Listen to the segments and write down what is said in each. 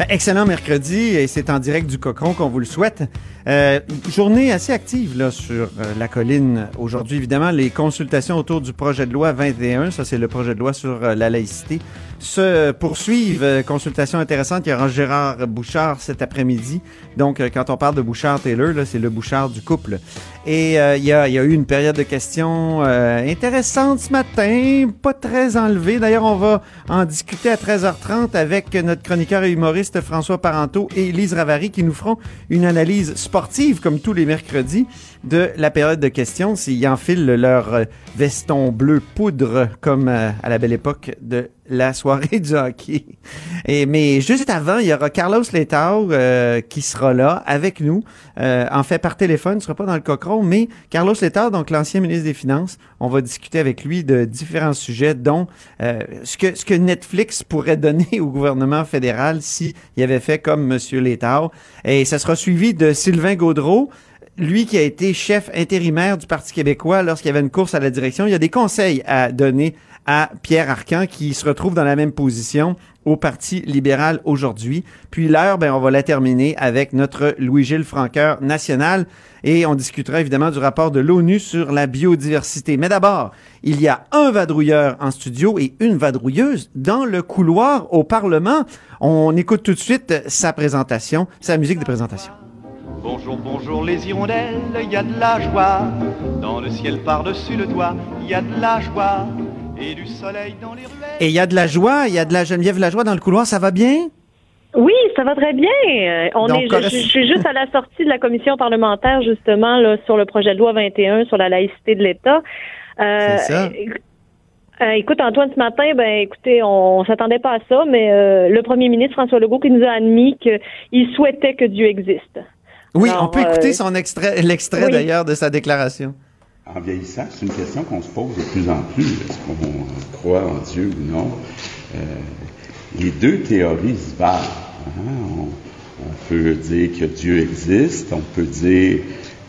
Ben, excellent mercredi et c'est en direct du Cochon qu'on vous le souhaite. Euh, journée assez active là sur euh, la colline aujourd'hui. Évidemment, les consultations autour du projet de loi 21, ça c'est le projet de loi sur euh, la laïcité, se poursuivent. Euh, consultation intéressante. Il y aura Gérard Bouchard cet après-midi. Donc, quand on parle de Bouchard-Taylor, c'est le Bouchard du couple. Et il y, a, il y a eu une période de questions intéressante ce matin, pas très enlevée. D'ailleurs, on va en discuter à 13h30 avec notre chroniqueur et humoriste François Parenteau et Lise Ravary qui nous feront une analyse sportive, comme tous les mercredis, de la période de questions, s'ils enfilent leur euh, veston bleu poudre, comme euh, à la belle époque de la soirée du hockey. Et, mais juste avant, il y aura Carlos Letao euh, qui sera là avec nous. en fait, par téléphone, il sera pas dans le cochon, mais Carlos Letao, donc l'ancien ministre des Finances, on va discuter avec lui de différents sujets, dont ce, que, ce que Netflix pourrait donner au gouvernement fédéral s'il avait fait comme Monsieur Letao. Et ça sera suivi de Sylvain Gaudreau, lui qui a été chef intérimaire du Parti québécois lorsqu'il y avait une course à la direction, il y a des conseils à donner à Pierre Arcan qui se retrouve dans la même position au Parti libéral aujourd'hui. Puis l'heure, ben, on va la terminer avec notre Louis-Gilles Franqueur national et on discutera évidemment du rapport de l'ONU sur la biodiversité. Mais d'abord, il y a un vadrouilleur en studio et une vadrouilleuse dans le couloir au Parlement. On écoute tout de suite sa présentation, sa musique de présentation. Bonjour, bonjour les hirondelles, il y a de la joie. Dans le ciel par-dessus le toit, il y a de la joie. Et du soleil dans les ruelles. Et il y a de la joie, il y a de la Geneviève Lajoie dans le couloir, ça va bien? Oui, ça va très bien. Euh, On Donc, est, euh, je, je suis juste à la sortie de la commission parlementaire, justement, là, sur le projet de loi 21 sur la laïcité de l'État. Euh, C'est ça. euh, écoute, Antoine, ce matin, ben, écoutez, on, on s'attendait pas à ça, mais euh, le premier ministre François Legault qui nous a admis qu'il souhaitait que Dieu existe. Oui, Alors, on peut écouter son extrait, l'extrait oui. d'ailleurs de sa déclaration. En vieillissant, c'est une question qu'on se pose de plus en plus. Est-ce qu'on croit en Dieu ou non? Euh, les deux théories se valent. hein? On, on peut dire que Dieu existe, on peut dire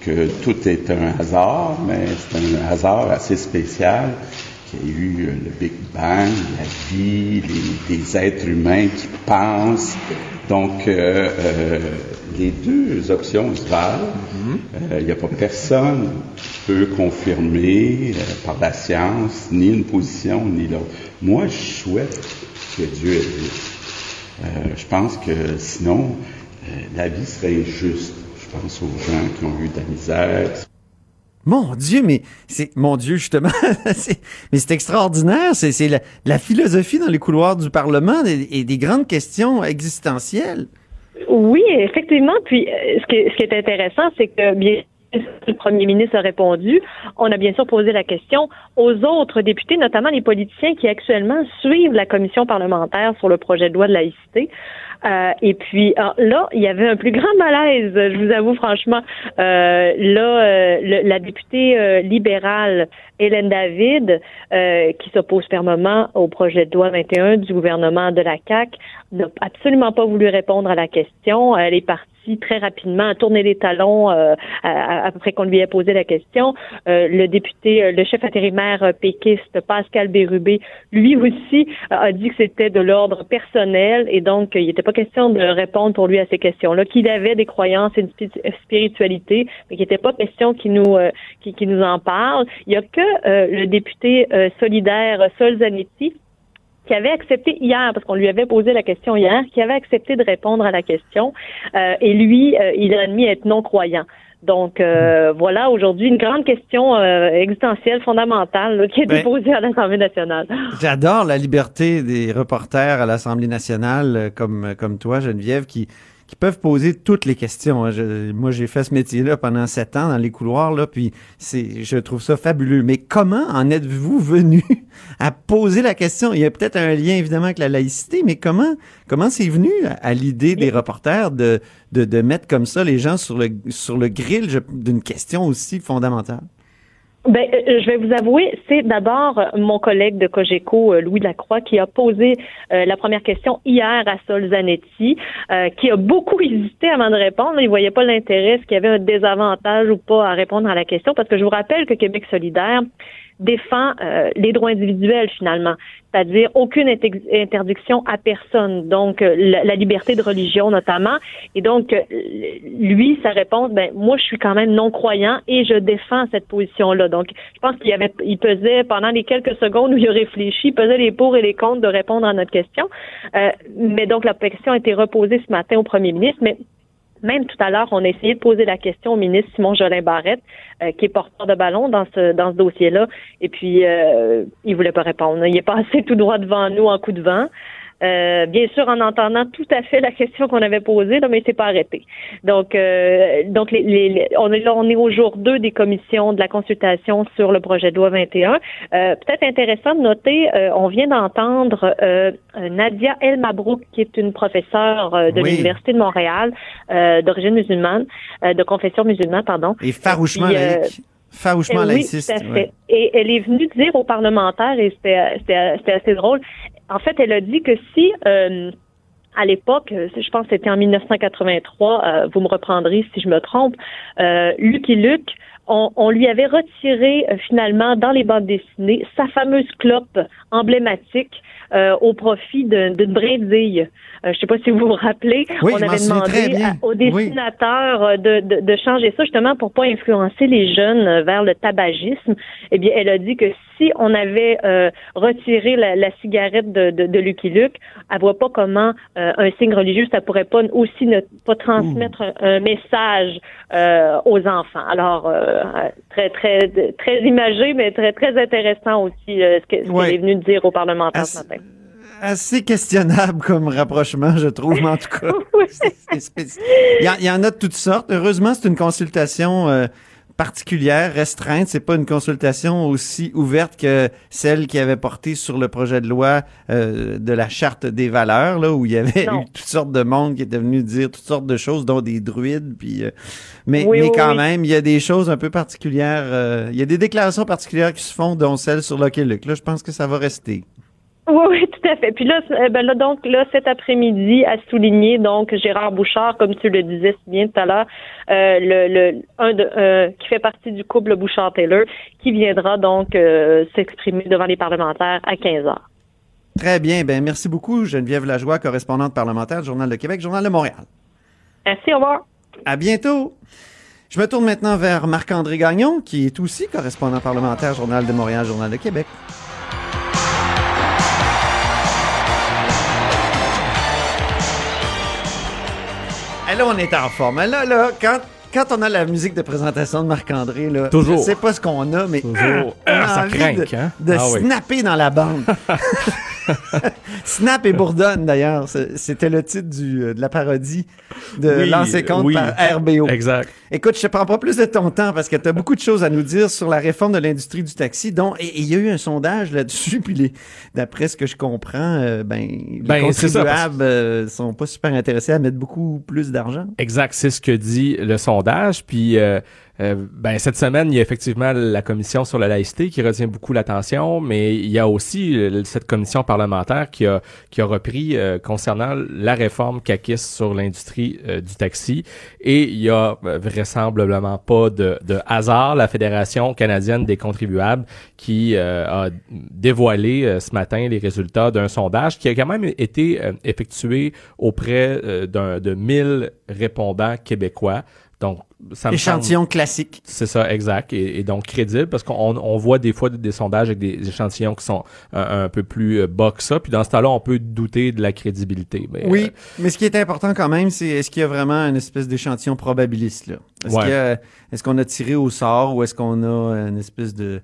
que tout est un hasard, mais c'est un hasard assez spécial qu'il y a eu euh, le Big Bang, la vie, les, des êtres humains qui pensent. Donc, euh, euh, les deux options se valent. Euh, Il n'y a pas personne qui peut confirmer euh, par la science ni une position ni l'autre. Moi, je souhaite que Dieu existe. Je pense que sinon, la vie serait injuste. Je pense aux gens qui ont eu de la misère, Mon Dieu, mais c'est mon Dieu justement, mais c'est extraordinaire. C'est la, la philosophie dans les couloirs du Parlement et, et des grandes questions existentielles. Oui, effectivement. Puis, euh, ce qui, ce qui est intéressant, c'est que bien le premier ministre a répondu. On a bien sûr posé la question aux autres députés, notamment les politiciens qui actuellement suivent la commission parlementaire sur le projet de loi de laïcité. Euh, et puis alors, là, il y avait un plus grand malaise, je vous avoue franchement. Euh, là, euh, le- la députée euh, libérale Hélène David, euh, qui s'oppose fermement au projet de loi 21 du gouvernement de la CAC, n'a absolument pas voulu répondre à la question. Elle est partie très rapidement à tourner les talons euh, après qu'on lui ait posé la question. Euh, le député, euh, le chef intérimaire péquiste Pascal Bérubé, lui aussi a dit que c'était de l'ordre personnel et donc il n'était pas question de répondre pour lui à ces questions-là, qu'il avait des croyances et une spi- spiritualité, mais qu'il n'était pas question qu'il nous euh, nous en parle. Il y a que le député solidaire Sol Zanetti qui avait accepté hier, parce qu'on lui avait posé la question hier, qui avait accepté de répondre à la question. Euh, et lui, euh, il a admis être non-croyant. Donc euh, voilà aujourd'hui une grande question euh, existentielle fondamentale là, qui a été Ben- posée à l'Assemblée nationale. J'adore la liberté des reporters à l'Assemblée nationale, euh, comme, comme toi, Geneviève, qui, qui peuvent poser toutes les questions. hein. Je- moi, j'ai fait ce métier-là pendant sept ans dans les couloirs, là, puis c'est, je trouve ça fabuleux. Mais comment en êtes-vous venu à poser la question? Il y a peut-être un lien, évidemment, avec la laïcité, mais comment, comment c'est venu à, à l'idée des reporters de, de, de mettre comme ça les gens sur le, sur le grill d'une question aussi fondamentale? Ben, euh, je vais vous avouer, c'est d'abord euh, mon collègue de Cogeco, euh, Louis Lacroix, qui a posé euh, la première question hier à Sol Zanetti, euh, qui a beaucoup hésité avant de répondre. Il voyait pas l'intérêt, est-ce qu'il y avait un désavantage ou pas à répondre à la question, parce que je vous rappelle que Québec solidaire défend euh, les droits individuels finalement, c'est-à-dire aucune inter- interdiction à personne, donc euh, la, liberté de religion notamment. Et donc euh, lui, sa réponse, ben moi je suis quand même non croyant et je défends cette position-là. Donc je pense qu'il avait, il pesait pendant les quelques secondes où il a réfléchi, il pesait les pour et les contre de répondre à notre question. Euh, mais donc la question a été reposée ce matin au Premier ministre, mais même tout à l'heure, on a essayé de poser la question au ministre Simon Jolin Barrette, euh, qui est porteur de ballon dans ce dans ce dossier-là, et puis euh, il voulait pas répondre. Il est passé tout droit devant nous en coup de vent. Euh, bien sûr, en entendant tout à fait la question qu'on avait posée, là, mais il s'est pas arrêté. Donc, euh, donc les, les- les- on est là, on est au jour 2 des commissions de la consultation sur le projet de loi 21. Euh, Peut-être intéressant de noter, euh, on vient d'entendre euh, Nadia El Mabrouk, qui est une professeure euh, de Oui. l'Université de Montréal, euh, d'origine musulmane, euh, de confession musulmane, pardon. Et farouchement Puis, laïque. Farouchement oui, laïciste. tout à fait. ouais. Et elle est venue dire aux parlementaires, et c'était c'était- c'était assez drôle, en fait, elle a dit que si, euh, à l'époque, euh, je pense que c'était en 1983, euh, vous me reprendrez si je me trompe, euh, Lucky Luke, on, on lui avait retiré euh, finalement dans les bandes dessinées sa fameuse clope emblématique euh, au profit d'un- d'une brindille. Je ne sais pas si vous vous rappelez, Oui, on avait demandé à- aux dessinateurs de, de, de changer ça justement pour pas influencer les jeunes vers le tabagisme. Eh bien, elle a dit que si on avait euh, retiré la, la cigarette de, de, de Lucky Luke, elle voit pas comment euh, un signe religieux ça pourrait pas aussi ne pas transmettre un, un message euh, aux enfants. Alors très très très imagé, mais très très intéressant aussi ce que- ce qu'elle Ouais. est venue dire aux parlementaires ce Assez- matin. Assez questionnable comme rapprochement, je trouve, mais en tout cas. Oui. Il y, en- il y en a de toutes sortes. Heureusement, c'est une consultation euh, particulière, restreinte. C'est pas une consultation aussi ouverte que celle qui avait porté sur le projet de loi euh, de la charte des valeurs, là où il y avait Non. eu toutes sortes de monde qui était venu dire toutes sortes de choses, dont des druides. Puis, euh, mais, Oui, mais oui, quand oui. même, il y a des choses un peu particulières. euh, il y a des déclarations particulières qui se font, dont celle sur Lucky Luke. Là, je pense que ça va rester. Oui, oui, tout à fait. Puis là, euh, ben là, donc, là, cet après-midi, à souligner, donc, Gérard Bouchard, comme tu le disais si bien tout à l'heure, euh, le, le, un de, euh, qui fait partie du couple Bouchard-Taylor, qui viendra donc euh, s'exprimer devant les parlementaires à 15 heures. Très bien. Ben, merci beaucoup, Geneviève Lajoie, correspondante parlementaire du Journal de Québec, Journal de Montréal. Merci, au revoir. À bientôt. Je me tourne maintenant vers Marc-André Gagnon, qui est aussi correspondant parlementaire, Journal de Montréal, Journal de Québec. Là, on est en forme. Là, là, quand, quand on a la musique de présentation de Marc-André, là, Toujours. je sais pas ce qu'on a, mais Toujours. on a Ça envie de, hein? de Ah oui. snapper dans la bande. Snap et Bourdonne, d'ailleurs. C'était le titre du, euh, de la parodie de Oui, compte oui. par RBO. Exact. Écoute, je te prends pas plus de ton temps parce que tu as beaucoup de choses à nous dire sur la réforme de l'industrie du taxi. dont et il y a eu un sondage là-dessus, puis d'après ce que je comprends, euh, ben, les Ben, c'est ça, parce- contribuables euh, sont pas super intéressés à mettre beaucoup plus d'argent. Exact, c'est ce que dit le sondage. Puis, euh, euh, ben, cette semaine, il y a effectivement la commission sur la laïcité qui retient beaucoup l'attention, mais il y a aussi euh, cette commission parlementaire qui a, qui a repris concernant la réforme caquiste sur l'industrie du taxi. Et il y a vraisemblablement pas de, de hasard. La Fédération canadienne des contribuables qui a dévoilé ce matin les résultats d'un sondage qui a quand même été effectué auprès d'un de 1000 répondants québécois Donc, ça me Échantillon classique. C'est ça, exact. Et, et donc crédible, parce qu'on on voit des fois des, des sondages avec des échantillons qui sont un, un peu plus euh, bas que ça. Puis dans ce temps-là, on peut douter de la crédibilité. Mais, Oui, euh, mais ce qui est important quand même, c'est est-ce qu'il y a vraiment une espèce d'échantillon probabiliste là? Est-ce Ouais. y a- est-ce qu'on a tiré au sort ou est-ce qu'on a une espèce de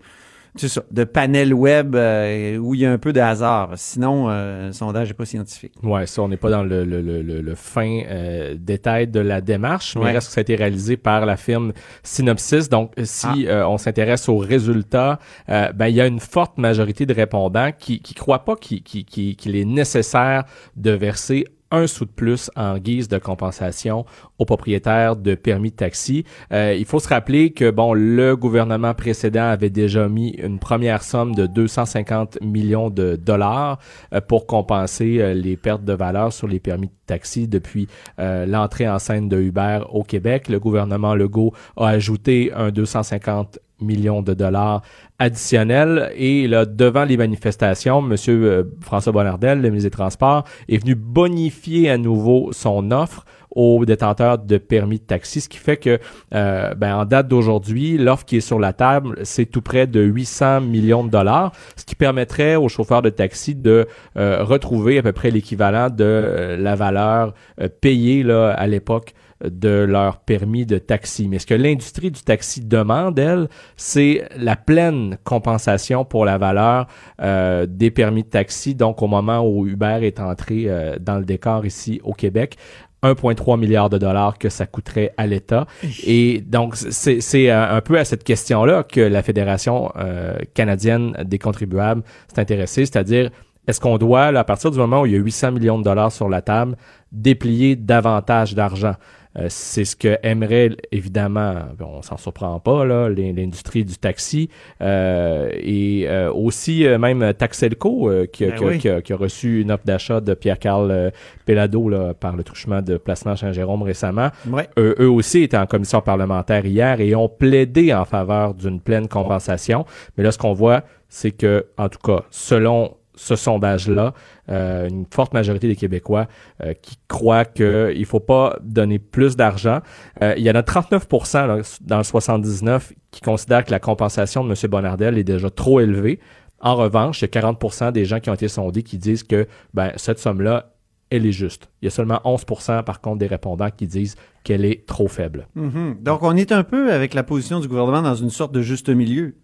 c'est ça, de panel web euh, où il y a un peu de hasard. Sinon, euh, le sondage n'est pas scientifique. Ouais, ça, on n'est pas dans le, le, le, le- fin euh, détail de la démarche, mais Ouais. reste que ça a été réalisé par la firme Synopsys. Donc, si euh, on s'intéresse aux résultats, euh, ben il y a une forte majorité de répondants qui qui croient pas qu'il qu'il- qu'il- qu'il est nécessaire de verser un sou de plus en guise de compensation aux propriétaires de permis de taxi. Euh, il faut se rappeler que bon, le gouvernement précédent avait déjà mis une première somme de 250 millions de dollars euh, pour compenser euh, les pertes de valeur sur les permis de taxi depuis l'entrée en scène de Uber au Québec. Le gouvernement Legault a ajouté un 250 millions de dollars additionnels. Et là devant les manifestations monsieur François Bonnardel le ministre des Transports est venu bonifier à nouveau son offre aux détenteurs de permis de taxi, ce qui fait que, euh, ben, en date d'aujourd'hui, l'offre qui est sur la table, c'est tout près de 800 millions de dollars, ce qui permettrait aux chauffeurs de taxi de euh, retrouver à peu près l'équivalent de euh, la valeur payée là, à l'époque de leur permis de taxi. Mais ce que l'industrie du taxi demande, elle, c'est la pleine compensation pour la valeur euh, des permis de taxi, donc au moment où Uber est entré euh, dans le décor ici au Québec. 1,3 milliard de dollars que ça coûterait à l'État. Et donc, c'est c'est un un peu à cette question-là que la Fédération euh, canadienne des contribuables s'est intéressée, c'est-à-dire est-ce qu'on doit, là, à partir du moment où il y a 800 millions de dollars sur la table, déplier davantage d'argent? Euh, c'est ce que aimerait évidemment, on s'en surprend pas là, l'in- l'industrie du taxi euh, et euh, aussi même Taxelco euh, qui, a- Ben qui a- oui. qui a, qui a reçu une offre d'achat de Pierre-Carl Pellado là, par le truchement de placement Saint-Jérôme récemment. Ouais. Eux, eux aussi étaient en commission parlementaire hier et ont plaidé en faveur d'une pleine compensation. Mais là, ce qu'on voit, c'est que, en tout cas, selon ce sondage-là, euh, une forte majorité des Québécois euh, qui croient qu'il ne faut pas donner plus d'argent. Euh, il y en a 39 là, dans le 79 qui considèrent que la compensation de M. Bonnardel est déjà trop élevée. En revanche, il y a 40 des gens qui ont été sondés qui disent que ben, cette somme-là, elle est juste. Il y a seulement 11 par contre des répondants qui disent qu'elle est trop faible. Mhm. Donc, on est un peu avec la position du gouvernement dans une sorte de juste milieu.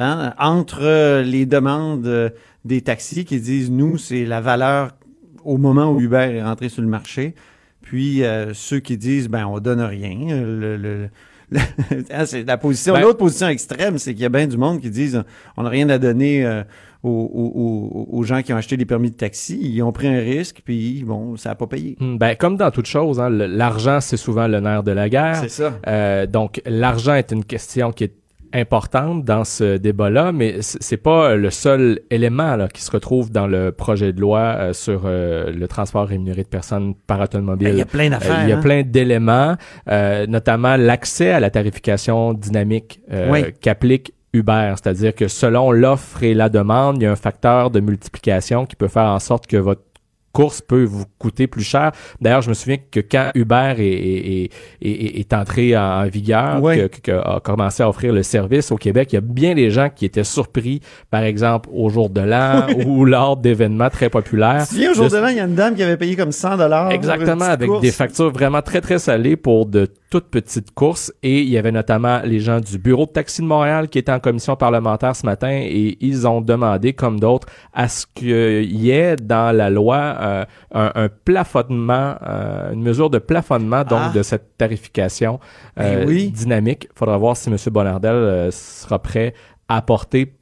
Hein? Entre les demandes euh, des taxis qui disent, nous, c'est la valeur au moment où Uber est rentré sur le marché, puis euh, ceux qui disent, ben, on donne rien. Le, le- le- Hein, c'est la position. Ben- L'autre position extrême, c'est qu'il y a bien du monde qui disent, on n'a rien à donner euh, aux, aux- aux- aux gens qui ont acheté des permis de taxi. Ils ont pris un risque, puis bon, ça n'a pas payé. Hmm, Ben, comme dans toute chose, hein, l'argent, c'est souvent le nerf de la guerre. C'est ça. Euh, donc, l'argent est une question qui est importante dans ce débat-là, mais c'est pas le seul élément là, qui se retrouve dans le projet de loi euh, sur euh, le transport rémunéré de personnes par automobile. Ben, Il y a plein Euh, d'affaires. il y a hein? plein d'éléments, euh, notamment l'accès à la tarification dynamique euh, Oui. qu'applique Uber, c'est-à-dire que selon l'offre et la demande, il y a un facteur de multiplication qui peut faire en sorte que votre course peut vous coûter plus cher. D'ailleurs, je me souviens que quand Uber est, est, est, est- entré en vigueur, Ouais. que, que- a commencé à offrir le service au Québec, il y a bien des gens qui étaient surpris, par exemple, au jour de l'an ou lors d'événements très populaires. Tu te souviens, au jour de- de l'an, il y a une dame qui avait payé comme 100 dollars. Exactement, avec des factures vraiment très, très salées pour de toutes petites courses. Et il y avait notamment les gens du Bureau de taxi de Montréal qui étaient en commission parlementaire ce matin et ils ont demandé, comme d'autres, à ce qu'il y ait dans la loi euh, un, un plafonnement, euh, une mesure de plafonnement donc Ah. de cette tarification euh, Ben oui. dynamique. Il faudra voir si M. Bonardel euh, sera prêt à apporter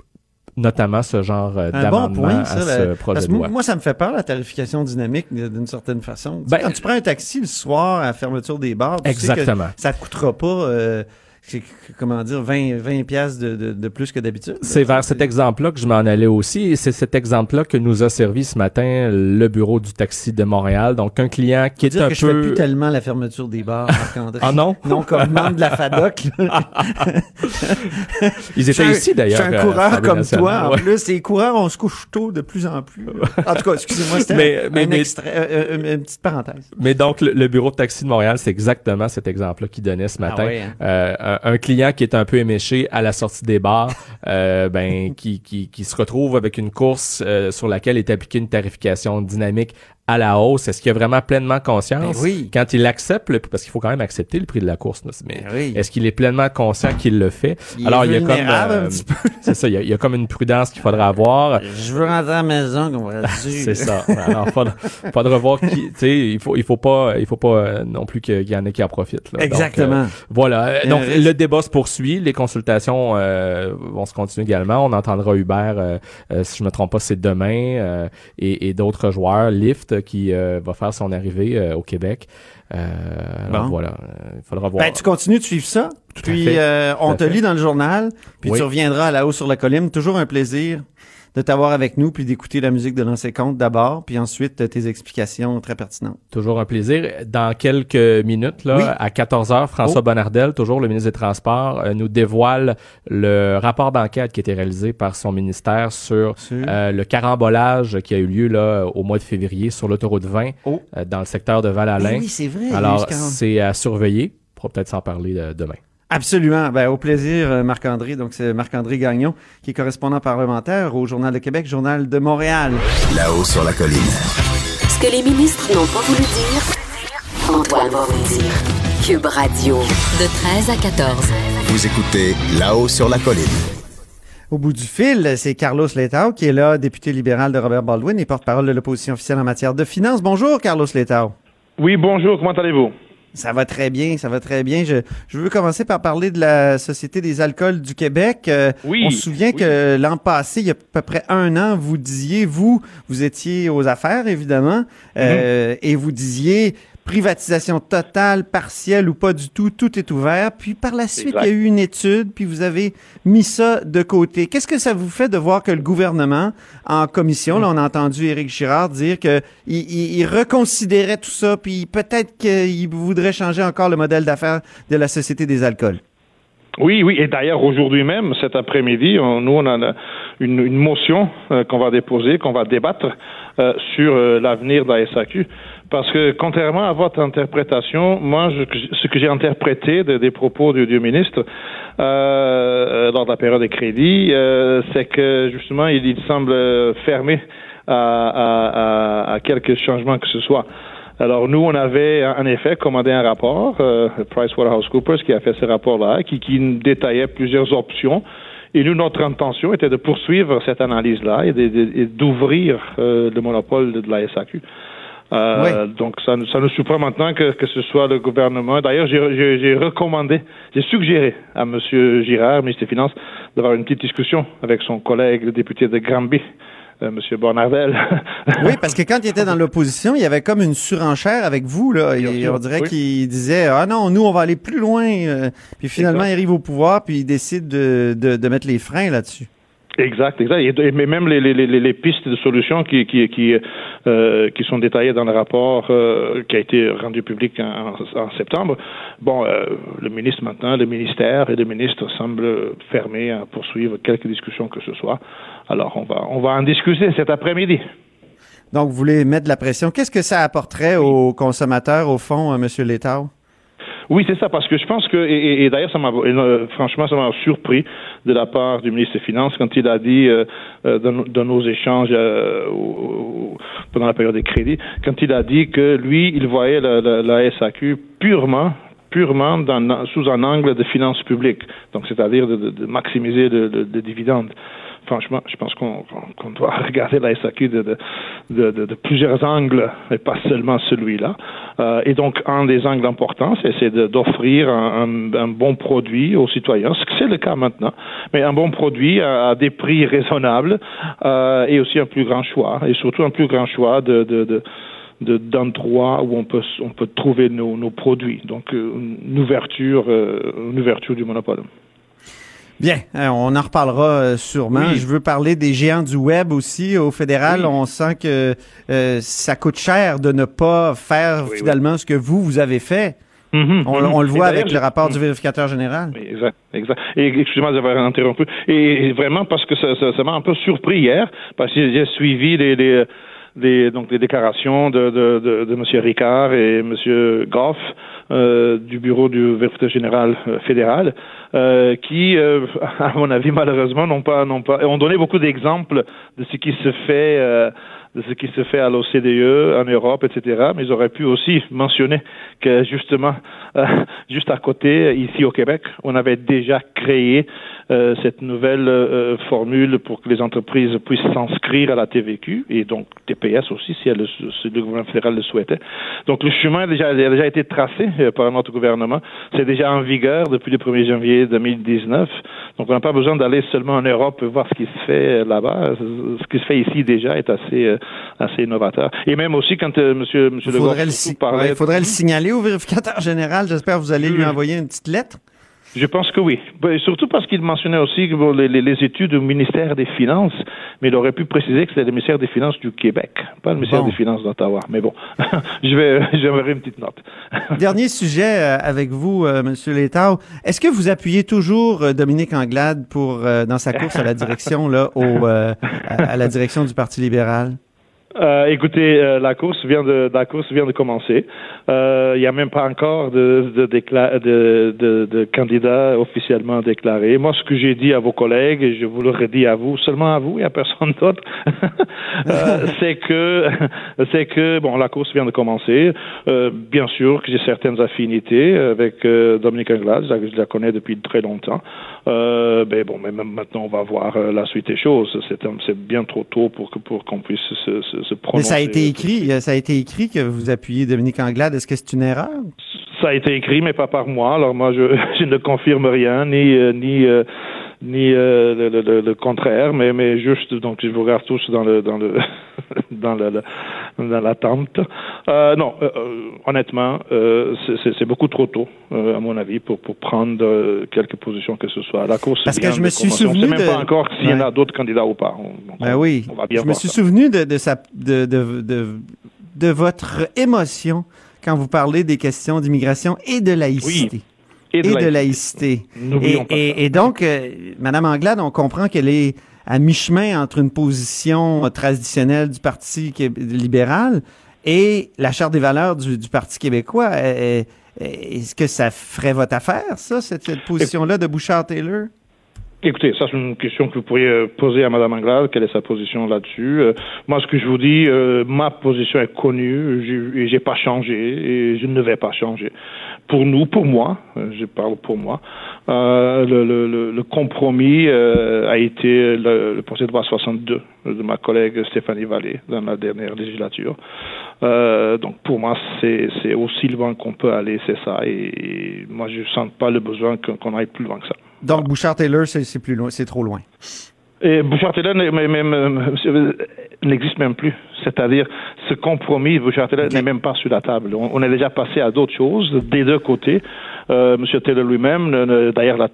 notamment ce genre euh, bon d'amendement à ça. ce la- projet parce de loi. moi, ça me fait peur, la tarification dynamique, de- d'une certaine façon. Tu sais, Ben, quand tu prends un taxi le soir à la fermeture des bars, tu sais que ça te coûtera pas... euh, comment dire, 20, 20 piastres de, de, de plus que d'habitude. C'est vers cet exemple-là que je m'en allais aussi. Et c'est cet exemple-là que nous a servi ce matin le bureau du taxi de Montréal. Donc, un client qui est dire un que je peu... fais plus tellement la fermeture des bars, Marc-André. Ah non? Non, comme membre de la FADOC. Ils Je étaient ici, d'ailleurs. Je suis un coureur comme toi. En Ouais. plus, les coureurs, on se couche tôt de plus en plus. En tout cas, excusez-moi, c'était Mais- un, mais- un extrait, euh, euh, une petite parenthèse. Mais donc, le, le bureau de taxi de Montréal, c'est exactement cet exemple-là qu'il donnait ce matin. Ah ouais, hein? Euh, un, un client qui est un peu éméché à la sortie des bars, euh, ben, qui, qui, qui se retrouve avec une course euh, sur laquelle est appliquée une tarification dynamique à la hausse. Est-ce qu'il a vraiment pleinement conscience Ben oui. quand il accepte, le, parce qu'il faut quand même accepter le prix de la course, là, mais Ben oui. est-ce qu'il est pleinement conscient qu'il le fait? Il Alors, il y a comme, euh, c'est ça, il y, a, il y a comme une prudence qu'il faudra avoir. Je veux rentrer à la maison, comme on va dire. C'est ça. Alors, faudra, faudra voir qui, tu sais, il faut, il faut pas, il faut pas euh, non plus qu'il y en ait qui en profitent. là. Donc, Exactement. euh, voilà. Donc, le débat se poursuit. Les consultations euh, vont se continuer également. On entendra Hubert, si je me trompe pas, c'est demain, euh, et, et d'autres joueurs. Lyft qui euh, va faire son arrivée euh, au Québec. Euh, alors Bon. voilà. Euh, Il faudra voir. Ben, tu continues de suivre ça. puis, fait. euh, on te fait. lit dans le journal. Puis, Oui. tu reviendras à la haut sur la colline. Toujours un plaisir de t'avoir avec nous, puis d'écouter la musique de l'ancien compte d'abord, puis ensuite euh, tes explications très pertinentes. Toujours un plaisir. Dans quelques minutes, là, Oui. à 14 heures, François Oh. Bonnardel, toujours le ministre des Transports, euh, nous dévoile le rapport d'enquête qui a été réalisé par son ministère sur Sur- euh, le carambolage qui a eu lieu là au mois de février sur l'autoroute 20 Oh. euh, dans le secteur de Val-Alain. Eh oui, c'est vrai. Alors, c'est à surveiller. On pourra peut-être s'en parler demain. Absolument. Ben, au plaisir, euh, Marc-André. Donc, c'est Marc-André Gagnon, qui est correspondant parlementaire au Journal de Québec, Journal de Montréal. Là-haut sur la colline. Ce que les ministres n'ont pas voulu dire, Antoine va vous dire. Cube Radio, de 13 à 14. Vous écoutez Là-haut sur la colline. Au bout du fil, c'est Carlos Letao, qui est là, député libéral de Robert Baldwin et porte-parole de l'opposition officielle en matière de finances. Bonjour, Carlos Letao. Oui, bonjour, comment allez-vous? Ça va très bien, ça va très bien. Je, je veux commencer par parler de la Société des alcools du Québec. Euh, Oui, On se souvient oui. que l'an passé, il y a à peu près un an, vous disiez, vous, vous étiez aux affaires, évidemment, euh, Mm-hmm. et vous disiez privatisation totale, partielle ou pas du tout, tout est ouvert. Puis par la suite, Exact. il y a eu une étude, puis vous avez mis ça de côté. Qu'est-ce que ça vous fait de voir que le gouvernement, en commission, là, on a entendu Éric Girard dire que il, il- il reconsidérait tout ça, puis peut-être qu'il voudrait changer encore le modèle d'affaires de la Société des alcools. Oui, oui, et d'ailleurs, aujourd'hui même, cet après-midi, on- nous, on a une motion euh, qu'on va déposer, qu'on va débattre euh, sur euh, l'avenir de la SAQ. Parce que, contrairement à votre interprétation, moi, je- ce que j'ai interprété de- des propos du, du ministre euh, lors de la période de crédit, euh, c'est que, justement, il, il semble fermé à, à, à, à quelques changements que ce soit. Alors nous, on avait en effet commandé un rapport, euh, PricewaterhouseCoopers, qui a fait ce rapport-là, qui, qui détaillait plusieurs options. Et nous, notre intention était de poursuivre cette analyse-là et d'ouvrir euh, le monopole de la SAQ. Euh, Donc ça, nous- ça nous surprend maintenant que, que ce soit le gouvernement. D'ailleurs, j'ai- recommandé, j'ai suggéré à M. Girard, ministre des Finances, d'avoir une petite discussion avec son collègue, le député de Granby, euh, M. Bonnardel. Oui, parce que quand il était dans l'opposition, il y avait comme une surenchère avec vous. Là, sûr, on dirait oui. qu'il disait Ah non, nous, on va aller plus loin. euh, puis finalement, il arrive au pouvoir, puis il décide de, de, de mettre les freins là-dessus. Exact, exact. Et, même les, les, les, les pistes de solutions qui, qui, qui, euh, qui sont détaillées dans le rapport euh, qui a été rendu public en, en septembre. Bon, euh, le ministre maintenant, le ministère et le ministre semblent fermés à poursuivre quelques discussions que ce soit. Alors, on va, on va en discuter cet après-midi. Donc, vous voulez mettre de la pression. Qu'est-ce que ça apporterait aux consommateurs, au fond, euh, M. Létard? Oui, c'est ça, parce que je pense que, et, et- et d'ailleurs, ça m'a, euh, franchement, ça m'a surpris de la part du ministre des Finances quand il a dit, euh, euh, dans, dans nos échanges euh, pendant la période des crédits, quand il a dit que lui, il voyait la, la- la SAQ purement purement dans- sous un angle de finances publiques, donc c'est-à-dire de, de- de maximiser le, le- le. Franchement, je pense qu'on doit regarder la SAQ de, plusieurs angles et pas seulement celui-là. Euh, et donc, un des angles importants, c'est d'offrir un, bon produit aux citoyens, ce que c'est le cas maintenant, mais un bon produit à, des prix raisonnables euh, et aussi un plus grand choix, et surtout un plus grand choix de, de, de d'endroits où on peut trouver nos, nos produits. Donc une ouverture une ouverture du monopole. Bien, on en reparlera sûrement. Je veux parler des géants du web aussi. Au fédéral, on sent que ça coûte cher de ne pas faire finalement ce que vous, vous avez fait. On, mm-hmm. on, le voit avec le rapport du vérificateur général. Exact, exact. Et excusez-moi d'avoir interrompu. Et, vraiment parce que ça, ça, ça m'a un peu surpris hier, parce que j'ai suivi les, les, les, donc les déclarations de, de, de, de M. Ricard et M. Goff euh, du bureau du vérificateur général euh, fédéral, euh, qui, euh, à mon avis, malheureusement, n'ont pas, n'ont pas, ont donné beaucoup d'exemples de ce qui se fait euh, de ce qui se fait à l'OCDE, en Europe, etc. Mais ils auraient pu aussi mentionner que justement, euh, juste à côté, ici au Québec, on avait déjà créé euh, cette nouvelle euh, formule pour que les entreprises puissent s'inscrire à la TVQ et donc TPS aussi si, elle, si le gouvernement fédéral le souhaitait. Donc le chemin a déjà, a déjà été tracé euh, par notre gouvernement. C'est déjà en vigueur depuis le 1er janvier 2019. Donc on n'a pas besoin d'aller seulement en Europe voir ce qui se fait là-bas. Ce qui se fait ici déjà est assez assez innovateur. Et même aussi quand euh, Monsieur Monsieur le, parlait... ouais, faudrait le signaler au vérificateur général. J'espère que vous allez lui envoyer une petite lettre. Je pense que oui. Surtout parce qu'il mentionnait aussi les, les, les, études du ministère des Finances, mais il aurait pu préciser que c'était le ministère des Finances du Québec, pas le ministère bon. des Finances d'Ottawa. Mais bon, je vais j'enverrai une petite note. Dernier sujet euh, avec vous, euh, Monsieur Létard. Est-ce que vous appuyez toujours euh, Dominique Anglade pour euh, dans sa course à la direction là, au, à, à la direction du Parti libéral? Euh, écoutez, euh, la course vient de la course vient de commencer. Euh, il n'y a même pas encore de de, de, de, de candidats officiellement déclarés. Moi, ce que j'ai dit à vos collègues, et je vous le redis à vous, seulement à vous et à personne d'autre, c'est que c'est que bon, la course vient de commencer. bien sûr que j'ai certaines affinités avec Dominique Anglade, je la connais depuis très longtemps. Euh, ben bon, mais même maintenant, on va voir euh, la suite des choses. C'est, bien trop tôt pour, que, pour qu'on puisse se, se, se prononcer. Mais ça a été écrit, ça a été écrit que vous appuyez Dominique Anglade. Est-ce que c'est une erreur? Ça a été écrit, mais pas par moi. Alors moi, je, je ne confirme rien, ni, euh, ni, euh, ni euh, le, le, le, contraire, mais, mais juste, donc je vous regarde tous dans le, dans le, dans le, dans l'attente. Non, honnêtement, c'est, beaucoup trop tôt, à mon avis, pour, pour prendre quelques positions que ce soit. La course Parce que je me suis On souvenu ne sait même de... pas encore s'il ouais. y en a d'autres candidats ou pas. On, ben on, oui. On va bien je me suis ça. souvenu de, de, sa, de, de, de, de votre émotion quand vous parlez des questions d'immigration et de laïcité. Oui. Et de, et de laïcité. laïcité. Et, et, et, donc, euh, Madame Anglade, on comprend qu'elle est à mi-chemin entre une position traditionnelle du Parti libéral et la Charte des valeurs du, du Parti québécois. Est-ce que ça ferait votre affaire, ça, cette, cette position-là de Bouchard-Taylor? Écoutez, ça c'est une question que vous pourriez poser à Madame Anglade. Quelle est sa position là-dessus? Euh, Moi, ce que je vous dis, euh, ma position est connue et j'ai pas changé et je ne vais pas changer. Pour nous, pour moi, euh, je parle pour moi, euh, le, le, le, compromis euh, a été le, le projet de loi 62 de ma collègue Stéphanie Vallée dans la dernière législature. donc pour moi, c'est aussi loin qu'on peut aller, c'est ça. Et, moi, je sens pas le besoin qu'on aille plus loin que ça. Donc, Bouchard-Taylor, c'est plus loin, c'est trop loin. Et Bouchard-Taylor n'existe même plus. C'est-à-dire, ce compromis, Bouchard-Taylor okay. n'est même pas sur la table. On, on est déjà passé à d'autres choses des deux côtés. Euh, M. Taylor lui-même, d'ailleurs, l'a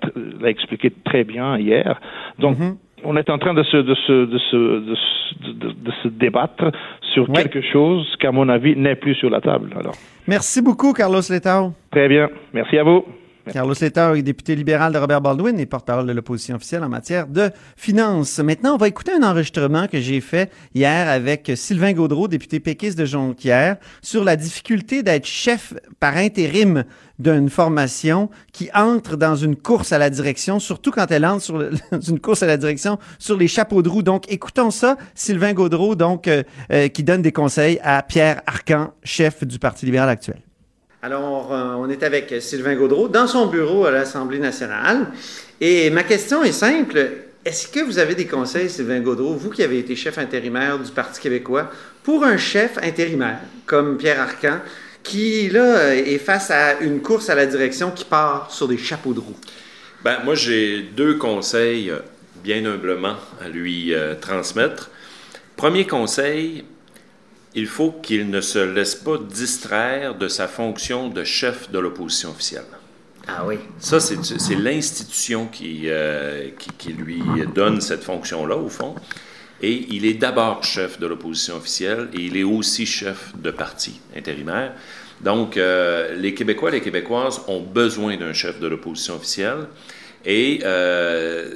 expliqué très bien hier. Donc, mm -hmm. on est en train de se, de se, de se, de se, de, de se débattre sur ouais. quelque chose qu'à mon avis n'est plus sur la table. Alors. Merci beaucoup, Carlos Letao. Très bien. Merci à vous. Carlos Letao est député libéral de Robert Baldwin et porte-parole de l'opposition officielle en matière de finances. Maintenant, on va écouter un enregistrement que j'ai fait hier avec Sylvain Gaudreau, député péquiste de Jonquière, sur la difficulté d'être chef par intérim d'une formation qui entre dans une course à la direction, surtout quand elle entre sur une course à la direction sur les chapeaux de roue. Donc, écoutons ça, Sylvain Gaudreau, donc, euh, euh, qui donne des conseils à Pierre Arcan, chef du Parti libéral actuel. Alors, euh, on est avec Sylvain Gaudreau dans son bureau à l'Assemblée nationale. Et ma question est simple. Est-ce que vous avez des conseils, Sylvain Gaudreau, vous qui avez été chef intérimaire du Parti québécois, pour un chef intérimaire comme Pierre Arcan, qui, là, est face à une course à la direction qui part sur des chapeaux de roue? Ben, moi, j'ai deux conseils, bien humblement, à lui euh, transmettre. Premier conseil, il faut qu'il ne se laisse pas distraire de sa fonction de chef de l'opposition officielle. Ah oui. Ça, c'est l'institution qui, euh, qui, qui lui donne cette fonction-là, au fond. Et il est d'abord chef de l'opposition officielle et il est aussi chef de parti intérimaire. Donc, euh, les Québécois et les Québécoises ont besoin d'un chef de l'opposition officielle. Et euh,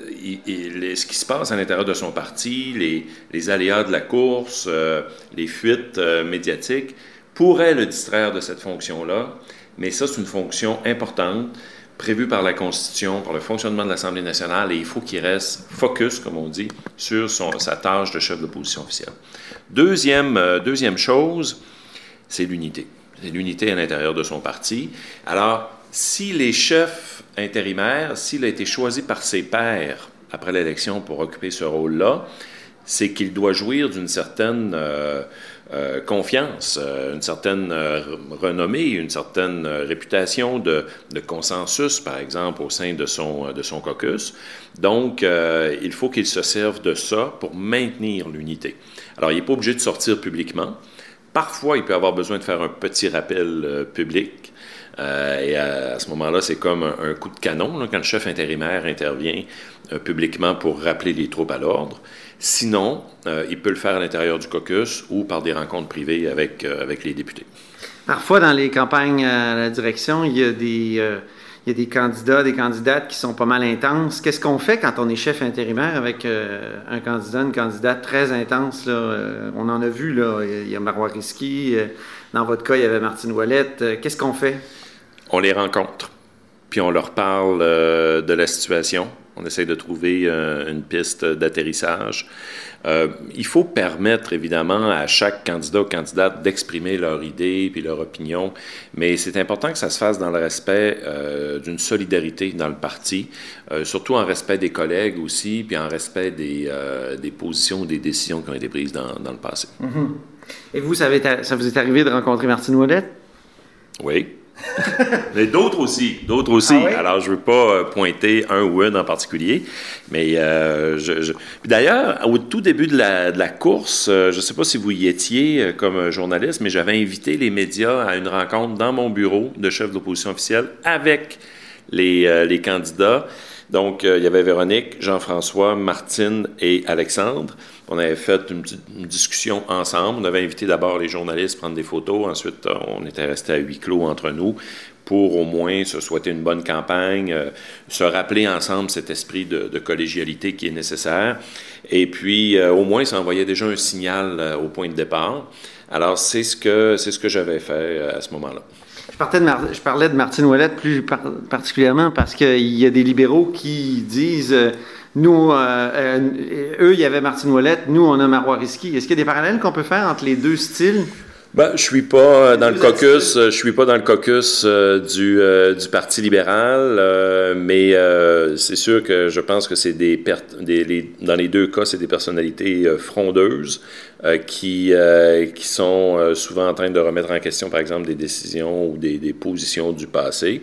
ce qui se passe à l'intérieur de son parti, les, les aléas de la course, euh, les fuites euh, médiatiques, pourraient le distraire de cette fonction-là. Mais ça, c'est une fonction importante, prévue par la Constitution, par le fonctionnement de l'Assemblée nationale, et il faut qu'il reste focus, comme on dit, sur sa tâche de chef d'opposition officielle. Deuxième, deuxième chose, c'est l'unité. C'est l'unité à l'intérieur de son parti. Alors, si les chefs intérimaires, s'il a été choisi par ses pairs après l'élection pour occuper ce rôle-là, c'est qu'il doit jouir d'une certaine euh, euh, confiance, euh, une certaine renommée, une certaine réputation de, de consensus, par exemple, au sein de son, de son caucus. Donc, il faut qu'il se serve de ça pour maintenir l'unité. Alors, il n'est pas obligé de sortir publiquement. Parfois, il peut avoir besoin de faire un petit rappel public. Euh, et à, ce moment-là, c'est comme un, coup de canon quand le chef intérimaire intervient euh, publiquement pour rappeler les troupes à l'ordre. Sinon, euh, il peut le faire à l'intérieur du caucus ou par des rencontres privées avec, avec les députés. Parfois, dans les campagnes à la direction, il y a des, il y a des candidats, des candidates qui sont pas mal intenses. Qu'est-ce qu'on fait quand on est chef intérimaire avec un candidat, une candidate très intense? Là? On en a vu, là. Il y a Marois Risky. dans votre cas, il y avait Martine Ouellette. Qu'est-ce qu'on fait? On les rencontre, puis on leur parle euh, de la situation. On essaie de trouver euh, une piste d'atterrissage. Euh, il faut permettre, évidemment, à chaque candidat ou candidate d'exprimer leur idée puis leur opinion, mais c'est important que ça se fasse dans le respect euh, d'une solidarité dans le parti, euh, surtout en respect des collègues aussi, puis en respect des, des positions ou des décisions qui ont été prises dans, dans le passé. Mhm. Et vous, ça, ça vous est arrivé de rencontrer Martine Ouellette? Oui. mais d'autres aussi, d'autres aussi. Ah oui? Alors, je veux pas euh, pointer un ou une en particulier, mais euh, je, D'ailleurs, au tout début de la, de la course, euh, je sais pas si vous y étiez comme journaliste, mais j'avais invité les médias à une rencontre dans mon bureau de chef d'opposition officielle avec les, euh, les candidats. Donc, euh, il y avait Véronique, Jean-François, Martine et Alexandre. On avait fait une, discussion ensemble. On avait invité d'abord les journalistes à prendre des photos. Ensuite, euh, on était resté à huis clos entre nous pour au moins se souhaiter une bonne campagne, euh, se rappeler ensemble cet esprit de, de collégialité qui est nécessaire. Et puis, euh, au moins, ça envoyait déjà un signal euh, au point de départ. Alors, c'est ce que, c'est ce que j'avais fait euh, à ce moment-là. Je, parlais de Martine Ouellette plus par- particulièrement parce qu'il y a des libéraux qui disent euh, nous, euh, euh, eux, il y avait Martine Ouellette, nous, on a Marois Risky. Est-ce qu'il y a des parallèles qu'on peut faire entre les deux styles? Ben, je suis pas euh, dans le caucus, euh, je suis pas dans le caucus euh, du, euh, du Parti libéral, euh, mais euh, c'est sûr que je pense que c'est des, dans les deux cas, c'est des personnalités euh, frondeuses euh, qui euh, qui sont euh, souvent en train de remettre en question, par exemple, des décisions ou des, des positions du passé.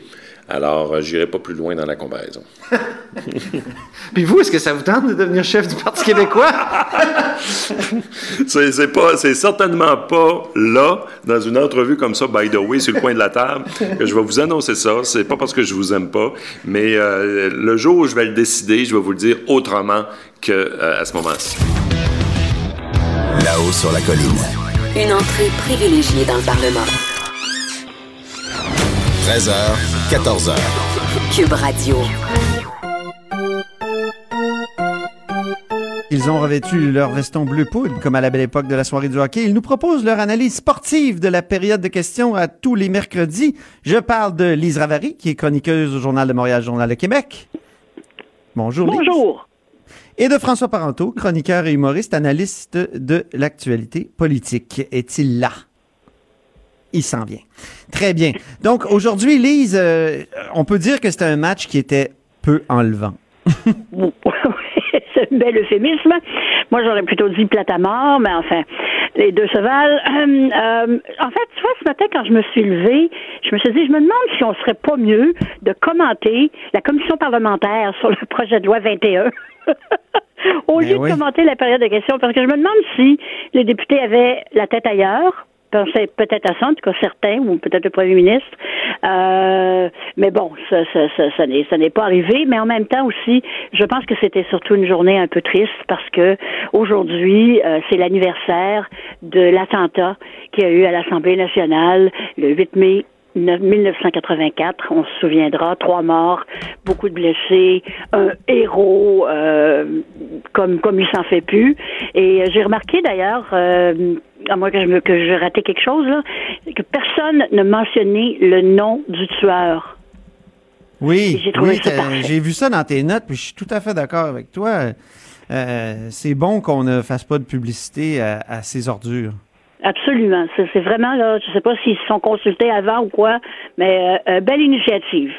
Alors, euh, j'irai pas plus loin dans la comparaison. Puis vous, est-ce que ça vous tente de devenir chef du Parti québécois? c'est c'est pas, c'est certainement pas là, dans une entrevue comme ça, by the way, sur le coin de la table, que je vais vous annoncer ça. C'est pas parce que je vous aime pas, mais euh, le jour où je vais le décider, je vais vous le dire autrement que euh, à ce moment-ci. Là-haut sur la colline. Une entrée privilégiée dans le Parlement. 13h, 14h. Cube Radio. Ils ont revêtu leur veston bleu poudre, comme à la belle époque de la soirée du hockey. Ils nous proposent leur analyse sportive de la période de questions à tous les mercredis. Je parle de Lise Ravary, qui est chroniqueuse au Journal de Montréal, Journal de Québec. Bonjour. Lise. Bonjour. Et de François Parenteau, chroniqueur et humoriste, analyste de l'actualité politique. Est-il là? Il s'en vient. Très bien. Donc, aujourd'hui, Lise, euh, on peut dire que c'était un match qui était peu enlevant. c'est un bel euphémisme. Moi, j'aurais plutôt dit plate à mort, mais enfin, les deux se valent. Hum, euh, en fait, tu vois, ce matin, quand je me suis levée, je me suis dit, je me demande si on serait pas mieux de commenter la commission parlementaire sur le projet de loi 21. Au Ben lieu oui. de commenter la période de questions, parce que je me demande si les députés avaient la tête ailleurs, pensaient peut-être à ça, en tout cas certains, ou peut-être le premier ministre. Euh, mais bon, ça, ça, ça, ça n'est pas arrivé. Mais en même temps aussi, je pense que c'était surtout une journée un peu triste parce que aujourd'hui, euh, c'est l'anniversaire de l'attentat qu'il y a eu à l'Assemblée nationale le 8 mai 1984, on se souviendra, trois morts, beaucoup de blessés, un héros euh, comme comme il s'en fait plus. Et euh, j'ai remarqué d'ailleurs, euh, à moins que je me, que j'ai raté quelque chose là, que personne ne mentionnait le nom du tueur. Oui, J'ai oui, j'ai vu ça dans tes notes, puis je suis tout à fait d'accord avec toi. Euh, c'est bon qu'on ne fasse pas de publicité à, à ces ordures. Absolument. C'est vraiment là, je sais pas s'ils se sont consultés avant ou quoi, mais euh, euh, belle initiative.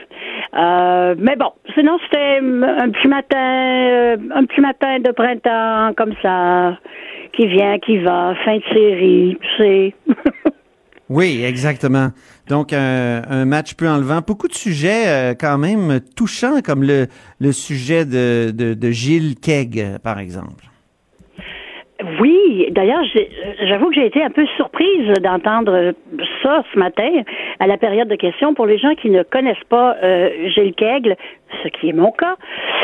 Euh, mais bon, sinon c'était un petit matin, un petit matin de printemps comme ça, qui vient, qui va, fin de série, tu sais. Oui, exactement. Donc, un, un match peu enlevant. Beaucoup de sujets quand même touchants, comme le, le sujet de, de, de Gilles Kegg, par exemple. Oui, d'ailleurs, j'avoue que j'ai été un peu surprise d'entendre ça ce matin à la période de questions. Pour les gens qui ne connaissent pas euh, Gilles Kegel, ce qui est mon cas,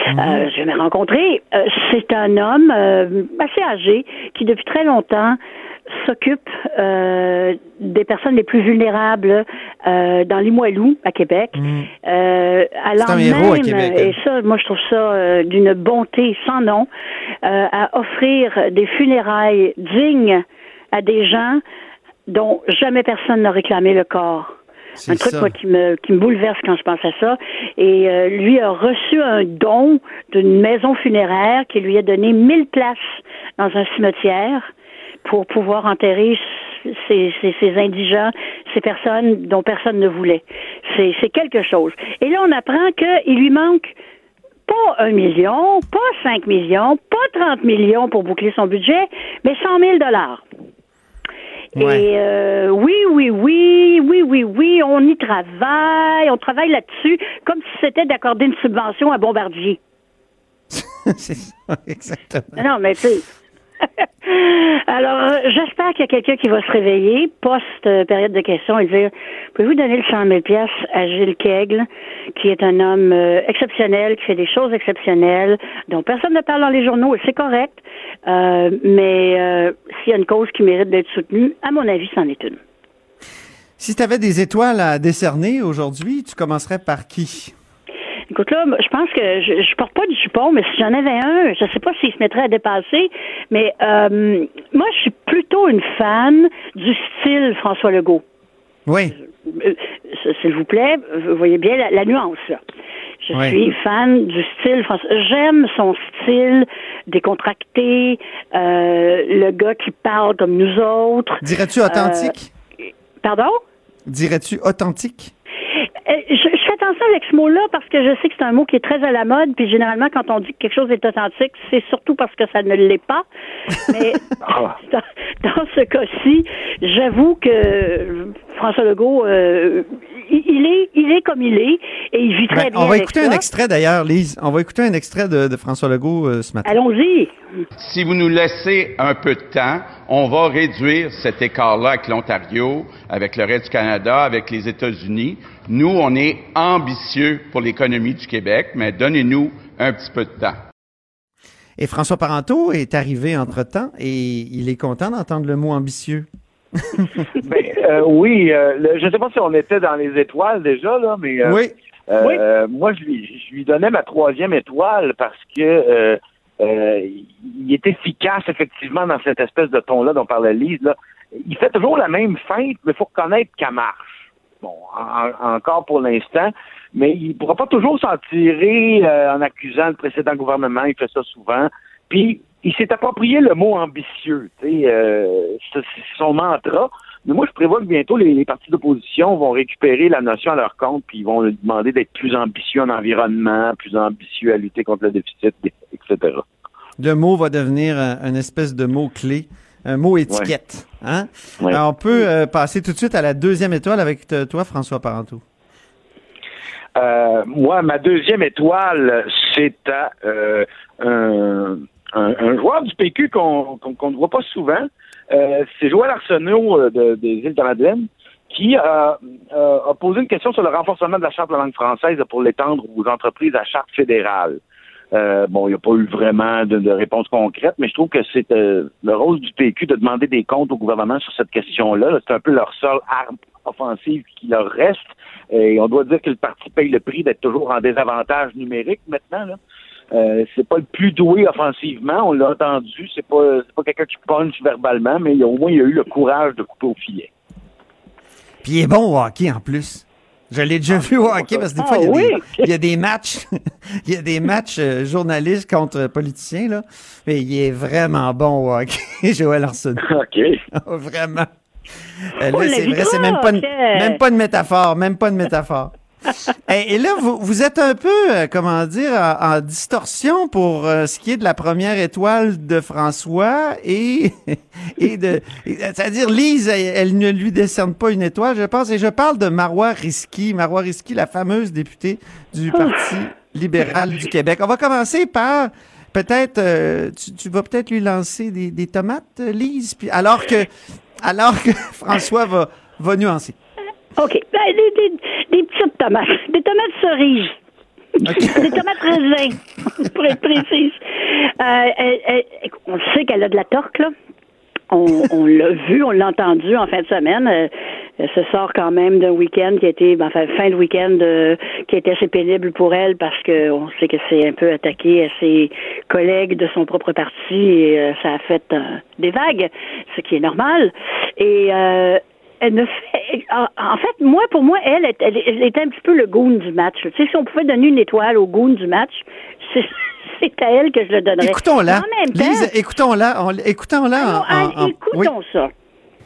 euh, je l'ai rencontré. Euh, c'est un homme euh, assez âgé qui, depuis très longtemps, s'occupe euh, des personnes les plus vulnérables euh, dans Limoilou, à Québec. Euh, un héros à même, Québec, et hein. ça, moi, je trouve ça euh, d'une bonté sans nom, euh, à offrir des funérailles dignes à des gens dont jamais personne n'a réclamé le corps. Un truc moi, qui me qui me bouleverse quand je pense à ça. Et euh, lui a reçu un don d'une maison funéraire qui lui a donné 1000 places dans un cimetière pour pouvoir enterrer ces, ces, ces indigents, ces personnes dont personne ne voulait. C'est quelque chose. Et là, on apprend qu'il lui manque pas un million, pas cinq millions, pas 30 millions pour boucler son budget, mais 100 000 dollars. Ouais. Et euh, oui, oui, oui, oui, oui, oui, on y travaille, on travaille là-dessus, comme si c'était d'accorder une subvention à Bombardier. c'est ça, exactement. Non, mais tu. Alors, euh, j'espère qu'il y a quelqu'un qui va se réveiller post-période de questions et dire Pouvez-vous donner le 100 000 pièces à Gilles Kegel, qui est un homme euh, exceptionnel, qui fait des choses exceptionnelles, dont personne ne parle dans les journaux, et c'est correct. Euh, mais euh, s'il y a une cause qui mérite d'être soutenue, à mon avis, c'en est une. Si tu avais des étoiles à décerner aujourd'hui, tu commencerais par qui? Écoute là, je pense que je, je porte pas du jupon, mais si j'en avais un, je sais pas s'il se mettrait à dépasser, mais euh, moi je suis plutôt une fan du style François Legault. Oui. Euh, S'il vous plaît, vous voyez bien la, la nuance là. Je Ouais. suis fan du style François. J'aime son style décontracté, euh, le gars qui parle comme nous autres. Dirais-tu authentique? Euh, pardon? Dirais-tu authentique? Je, je fais attention avec ce mot-là parce que je sais que c'est un mot qui est très à la mode, puis généralement, quand on dit que quelque chose est authentique, c'est surtout parce que ça ne l'est pas. Mais dans, dans ce cas-ci, j'avoue que François Legault, euh, il, il est, il est comme il est, et il vit très Ben, bien. on va avec écouter ça. un extrait d'ailleurs, Lise. On va écouter un extrait de, de François Legault euh, ce matin. Allons-y. Si vous nous laissez un peu de temps, on va réduire cet écart-là avec l'Ontario, avec le reste du Canada, avec les États-Unis. Nous, on est ambitieux pour l'économie du Québec, mais donnez-nous un petit peu de temps. Et François Parenteau est arrivé entre-temps et il est content d'entendre le mot ambitieux. Ben, euh, oui, euh, le- je ne sais pas si on était dans les étoiles déjà, là, mais euh, Oui. euh, moi, je lui, je lui donnais ma troisième étoile parce que euh, euh, il est efficace, effectivement, dans cette espèce de ton-là dont parlait Lise. Là. Il fait toujours la même feinte, mais il faut reconnaître qu'elle marche. Bon, en- encore pour l'instant, mais il ne pourra pas toujours s'en tirer euh, en accusant le précédent gouvernement. Il fait ça souvent. Puis, il s'est approprié le mot ambitieux. Euh, c'est son mantra. Mais moi, je prévois que bientôt, les, les partis d'opposition vont récupérer la notion à leur compte, puis ils vont lui demander d'être plus ambitieux en environnement, plus ambitieux à lutter contre le déficit, etc. Le mot va devenir un, une espèce de mot clé, un mot étiquette. Hein? Ouais. Alors, on peut euh, passer tout de suite à la deuxième étoile avec t- toi, François Parenteau. Euh, moi, ma deuxième étoile, c'est euh, un, un, un joueur du PQ qu'on qu'on ne voit pas souvent. Euh, c'est Joël Arsenault euh, de- des îles de Madeleine qui a, euh, a posé une question sur le renforcement de la charte de la langue française pour l'étendre aux entreprises à charte fédérale. Euh, bon, il n'y a pas eu vraiment de, réponse concrète, mais je trouve que c'est euh, le rôle du PQ de demander des comptes au gouvernement sur cette question-là. Là, C'est un peu leur seule arme offensive qui leur reste. Et on doit dire que le parti paye le prix d'être toujours en désavantage numérique maintenant. Euh, c'est pas le plus doué offensivement, on l'a entendu. C'est pas pas quelqu'un qui punch verbalement, mais il au moins il a eu le courage de couper au filet. Puis il est bon au hockey en plus. Je l'ai déjà vu au hockey parce que des fois, il y a, Ah oui? des, il y a des matchs, il y a des matchs euh, journalistes contre politiciens, là. Mais il est vraiment bon au hockey, Joël Arsenault. OK. vraiment. Euh, là, c'est l'invitera, vrai, c'est même pas, une, Pierre. même pas une métaphore, même pas une métaphore. et, et là, vous, vous êtes un peu, euh, comment dire, en, en distorsion pour euh, ce qui est de la première étoile de François et, et de, c'est-à-dire Lise, elle, elle ne lui décerne pas une étoile, je pense, et je parle de Marois Risky, Marois Risky, la fameuse députée du Parti libéral du Québec. On va commencer par peut-être, euh, tu, tu vas peut-être lui lancer des, des tomates, euh, Lise, puis alors que, alors que François va, va nuancer. OK. Ben, des, des- des petites tomates. Des tomates cerises. des tomates raisins, pour être précise. Euh, elle- elle- on sait qu'elle a de la torque, là. On, on l'a vu, on l'a entendu en fin de semaine. Euh, elle se sort quand même d'un week-end qui a été, ben, enfin, fin de week-end euh, qui a été assez pénible pour elle parce que on sait que c'est un peu attaqué à ses collègues de son propre parti et euh, ça a fait euh, des vagues, ce qui est normal. Et euh, elle ne fait, en, fait, moi, pour moi, elle, est- elle, elle était un petit peu le goon du match. Tu sais, si on pouvait donner une étoile au goon du match, c'est c'est à elle que je le donnerais. Écoutons-la. Écoutons-la. on- Écoutons-la. en- écoutons oui. ça.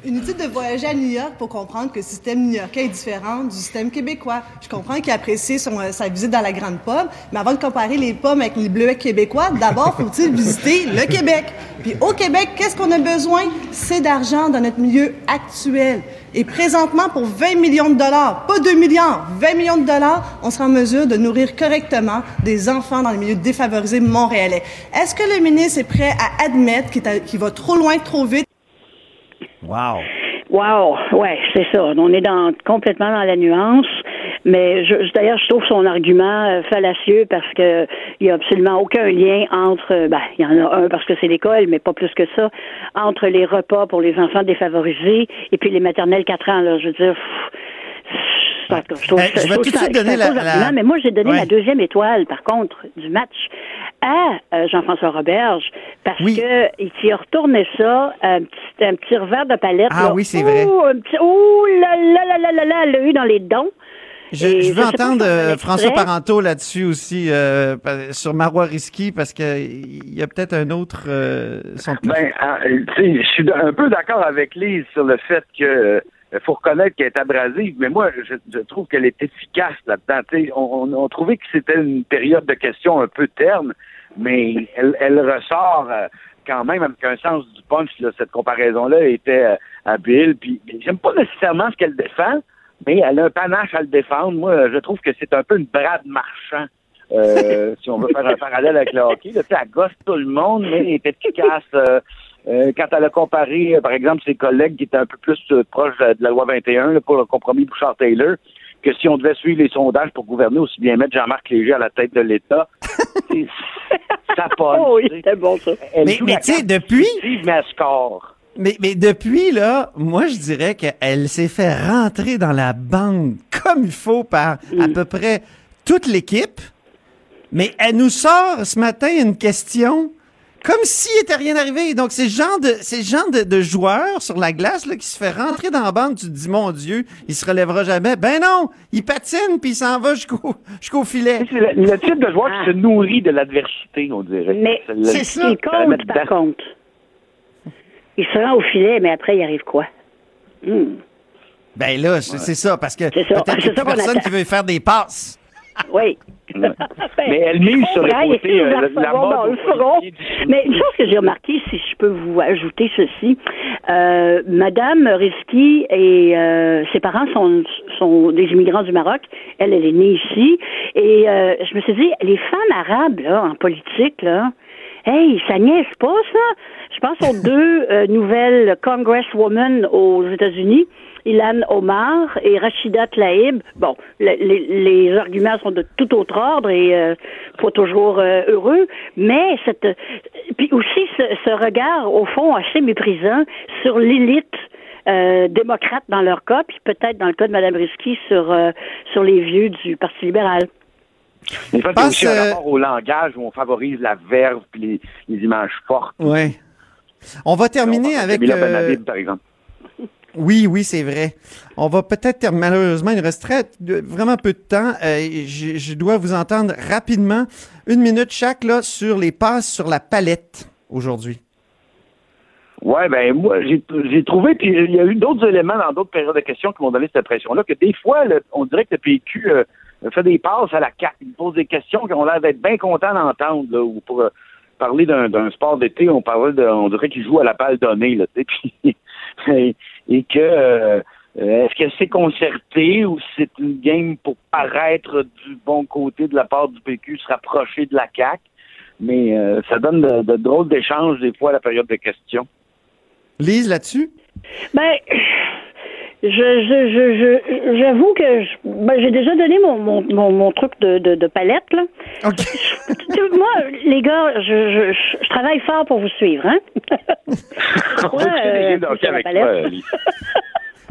Inutile de voyager à New York pour comprendre que le système new-yorkais est différent du système québécois. Je comprends qu'il apprécie son, euh, sa visite dans la grande pomme, mais avant de comparer les pommes avec les bleuets québécois, d'abord faut-il visiter le Québec. Puis au Québec, qu'est-ce qu'on a besoin? C'est d'argent dans notre milieu actuel. Et présentement, pour 20 millions de dollars, pas 2 milliards, 20 millions de dollars, on sera en mesure de nourrir correctement des enfants dans les milieux défavorisés montréalais. Est-ce que le ministre est prêt à admettre qu'il va trop loin, trop vite? Wow. Wow, ouais, c'est ça. On est dans complètement dans la nuance. Mais je, d'ailleurs, je trouve son argument euh, fallacieux parce que il y a absolument aucun lien entre, euh, ben, il y en a un parce que c'est l'école, mais pas plus que ça, entre les repas pour les enfants défavorisés et puis les maternelles 4 ans. Là, je veux dire. pff, je trouve, Eh, je vais tout de suite donner la- mais moi, j'ai donné Ouais. la deuxième étoile, par contre, du match à euh, Jean-François Roberge parce que il s'y a retourné ça, un petit, un petit revers de palette. Ah là. oui, c'est vrai. Ouh, un petit, ouh là là là là là là, elle l'a eu dans les dons. Je, veux entendre euh. François Parenteau là-dessus aussi, euh, sur Marois Risky, parce que il y a peut-être un autre euh, son Ben, ah, tu sais, je suis un peu d'accord avec Lise sur le fait que euh, faut reconnaître qu'elle est abrasive, mais moi, je, trouve qu'elle est efficace là-dedans. On, trouvait que c'était une période de questions un peu terne, mais elle, ressort euh, quand même avec un sens du punch. Cette comparaison-là était euh, habile. Puis j'aime pas nécessairement ce qu'elle défend, mais elle a un panache à le défendre. Moi, je trouve que c'est un peu une brade marchand. si on veut faire un parallèle avec le hockey, là, elle gosse tout le monde, mais elle est efficace. Euh, quand elle a comparé, euh, par exemple, ses collègues qui étaient un peu plus euh, proches de la loi 21 là, pour le compromis Bouchard-Taylor, que si on devait suivre les sondages pour gouverner, aussi bien mettre Jean-Marc Léger à la tête de l'État, ça passe. Oh oui, c'était bon ça. Elle Mais- mais tu sais, depuis-. Mais, mais depuis, là, moi, je dirais qu'elle s'est fait rentrer dans la bande comme il faut par à peu près toute l'équipe. Mais elle nous sort ce matin une question comme s'il était rien arrivé. Donc, c'est le genre de, c'est genre de, de joueur sur la glace là, qui se fait rentrer dans la bande. Tu te dis, mon Dieu, il se relèvera jamais. Ben non, il patine puis il s'en va jusqu'au jusqu'au filet. C'est le, le type de joueur qui se nourrit de l'adversité, on dirait. Mais c'est ça met compte, par contre. Il se rend au filet, mais après, il arrive quoi? Hmm. Ben là, c'est c'est ça, parce que ça. peut-être C'est qu'il y a ça plus qu'on personne qui veut faire des passes. Oui. Mais elle mise sur le côté, euh, la-. Mais une chose que j'ai remarqué, si je peux vous ajouter ceci, euh, Madame Risky et euh, ses parents sont, sont des immigrants du Maroc. Elle, elle est née ici. Et je me suis dit, les femmes arabes là, en politique, là, Hey, ça niaise pas, ça. Je pense aux deux nouvelles congresswomen aux États-Unis, Ilan Omar et Rachida Tlaib. Bon, le- les, les arguments sont de tout autre ordre et euh, pas toujours euh, heureux, mais cette, puis aussi ce, ce regard au fond assez méprisant sur l'élite euh, démocrate dans leur cas, puis peut-être dans le cas de Mme Risky sur euh, sur les vieux du Parti libéral. Mais ça, c'est Pense, aussi un rapport au langage où on favorise la verve puis les, les images fortes. Ouais. On va terminer avec. Euh, par exemple. Oui, oui, c'est vrai. On va peut-être, malheureusement, il reste vraiment peu de temps. Euh, je, dois vous entendre rapidement, une minute chaque, là, sur les passes sur la palette aujourd'hui. Ouais, ben moi, j'ai trouvé, puis il y a eu d'autres éléments dans d'autres périodes de questions qui m'ont donné cette impression-là, que des fois, on dirait que le PQ euh, fait des passes à la carte. Il pose des questions qu'on l'air d'être bien content d'entendre, ou pour euh, parler d'un sport d'été, on parlait de, on dirait qu'il joue à la balle donnée, là, puis, et, et que euh, est-ce que c'est concerté ou c'est une game pour paraître du bon côté de la part du PQ, se rapprocher de la CAQ? Mais euh, ça donne de, de drôles d'échanges des fois à la période de questions. Lise là-dessus? Ben, je, je, je, j'avoue que je- ben, j'ai déjà donné mon, mon, mon, mon truc de, de, de palette, là. Je- Moi, les gars, je, je, je, je travaille fort pour vous suivre, hein? Ouais, euh, avec toi.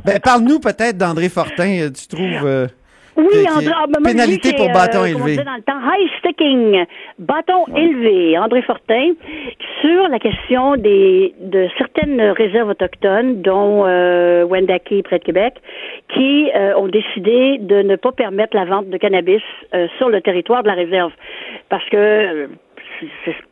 Ben, parle-nous peut-être d'André Fortin. euh, Tu trouves euh, Oui, André, ah, ben, pénalité pour c'est, bâton euh, on élevé. dans le temps, high sticking, bâton élevé, André Fortin, sur la question des de certaines réserves autochtones, dont euh, Wendake près de Québec, qui euh, ont décidé de ne pas permettre la vente de cannabis euh, sur le territoire de la réserve, parce que euh,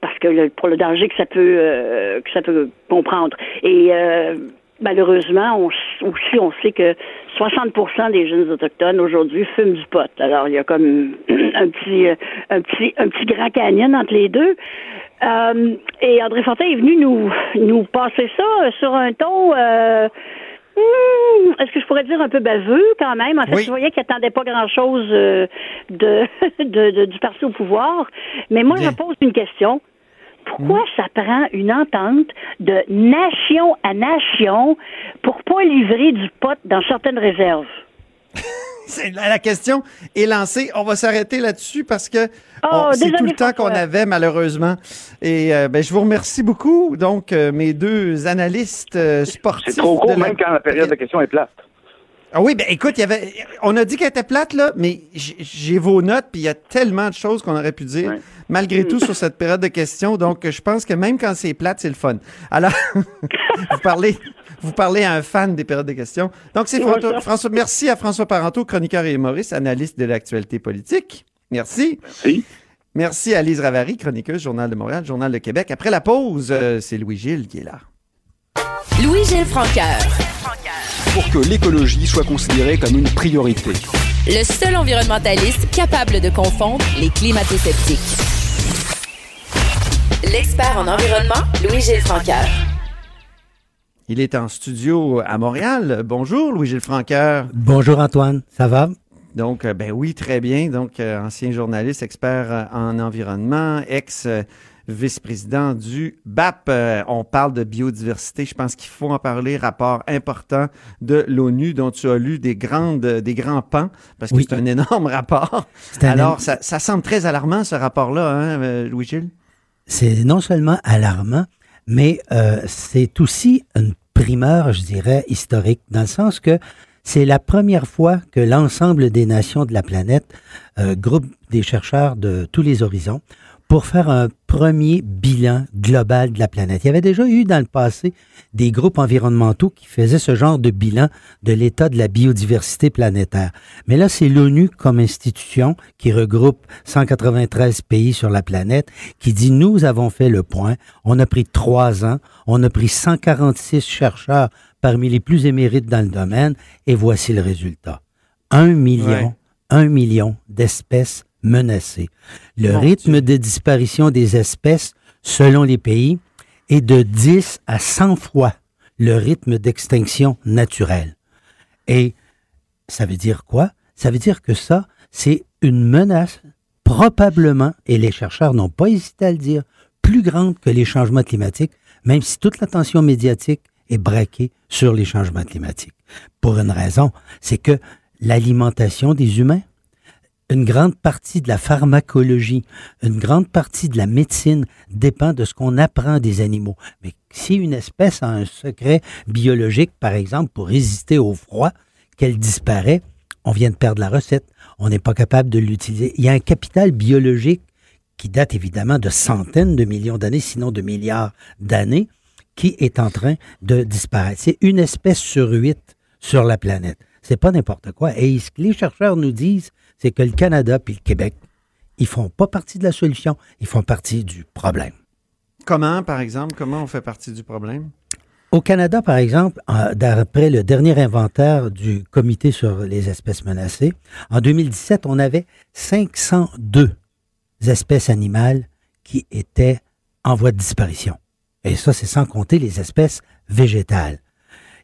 parce que le- pour le danger que ça peut euh, que ça peut comprendre. Et euh, malheureusement, on, aussi, on sait que 60% des jeunes autochtones aujourd'hui fument du pot. Alors, il y a comme un petit, euh, un petit, un petit grand canyon entre les deux. Euh, et André Fortin est venu nous, nous passer ça euh, sur un ton, euh, hmm, est-ce que je pourrais dire un peu baveux quand même? En fait, Oui. je voyais qu'il attendait pas grand-chose de, de, de- du parti au pouvoir. Mais moi, je pose une question. Pourquoi ça prend une entente de nation à nation pour pas livrer du pot dans certaines réserves? La question est lancée. On va s'arrêter là-dessus parce que Oh, on- c'est tout le temps qu'on avait, malheureusement. Et euh, ben, je vous remercie beaucoup. Donc, euh, mes deux analystes euh, sportifs. C'est trop court, la- même quand la période de questions est plate. Ah oui, ben écoute, il y avait, on a dit qu'elle était plate, là, mais j'ai vos notes, puis il y a tellement de choses qu'on aurait pu dire, malgré tout, sur cette période de questions. Donc, je pense que même quand c'est plate, c'est le fun. Alors, vous parlez, vous parlez à un fan des périodes de questions. Donc, c'est. François- merci à François Parenteau, chroniqueur et humoriste, analyste de l'actualité politique. Merci. Merci. Merci à Lise Ravary, chroniqueuse, Journal de Montréal, Journal de Québec. Après la pause, euh, c'est Louis-Gilles qui est là. Louis-Gilles Francaire. Pour que l'écologie soit considérée comme une priorité. Le seul environnementaliste capable de confondre les climato-sceptiques. L'expert en environnement, Louis-Gilles Francaire. Il est en studio à Montréal. Bonjour, Louis-Gilles Franqueur. Bonjour Antoine, ça va? Donc, euh, ben oui, très bien. Donc, euh, ancien journaliste, expert euh, en environnement, ex-vice-président du BAP. Euh, on parle de biodiversité. Je pense qu'il faut en parler. Rapport important de l'ONU dont tu as lu des grandes, des grands pans, parce que Oui. c'est un énorme rapport. Un Alors, ça semble très alarmant, ce rapport-là, hein, euh, Louis-Gilles? C'est non seulement alarmant, mais euh, c'est aussi une primeur, je dirais, historique, dans le sens que c'est la première fois que l'ensemble des nations de la planète euh, groupe des chercheurs de tous les horizons pour faire un premier bilan global de la planète. Il y avait déjà eu dans le passé des groupes environnementaux qui faisaient ce genre de bilan de l'état de la biodiversité planétaire. Mais là, c'est l'ONU comme institution qui regroupe 193 pays sur la planète qui dit nous avons fait le point. On a pris trois ans. On a pris 146 chercheurs parmi les plus émérites dans le domaine et voici le résultat. Un million, Ouais. un million d'espèces Le Mon rythme de disparition des espèces, selon les pays, est de 10 à 100 fois le rythme d'extinction naturelle. Et ça veut dire quoi? Ça veut dire que ça, c'est une menace probablement, et les chercheurs n'ont pas hésité à le dire, plus grande que les changements climatiques, même si toute l'attention médiatique est braquée sur les changements climatiques. Pour une raison, c'est que l'alimentation des humains, une grande partie de la pharmacologie, une grande partie de la médecine dépend de ce qu'on apprend des animaux. Mais si une espèce a un secret biologique, par exemple, pour résister au froid, qu'elle disparaît, on vient de perdre la recette. On n'est pas capable de l'utiliser. Il y a un capital biologique qui date évidemment de centaines de millions d'années, sinon de milliards d'années, qui est en train de disparaître. C'est une espèce sur huit sur la planète. C'est pas n'importe quoi. Et ce que les chercheurs nous disent, c'est que le Canada puis le Québec, ils font pas partie de la solution, ils font partie du problème. Comment, par exemple, comment on fait partie du problème? Au Canada, par exemple, d'après le dernier inventaire du Comité sur les espèces menacées, en 2017, on avait 502 espèces animales qui étaient en voie de disparition. Et ça, c'est sans compter les espèces végétales.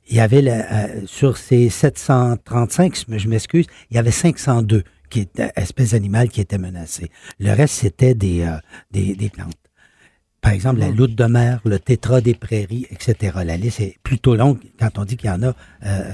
Il y avait, euh, sur ces 735, je m'excuse, il y avait 502 qui étaient, espèces animales qui étaient menacées. Le reste, c'était des, euh, des, des plantes. Par exemple, la loutre de mer, le tétra des prairies, etc. La liste est plutôt longue quand on dit qu'il y en a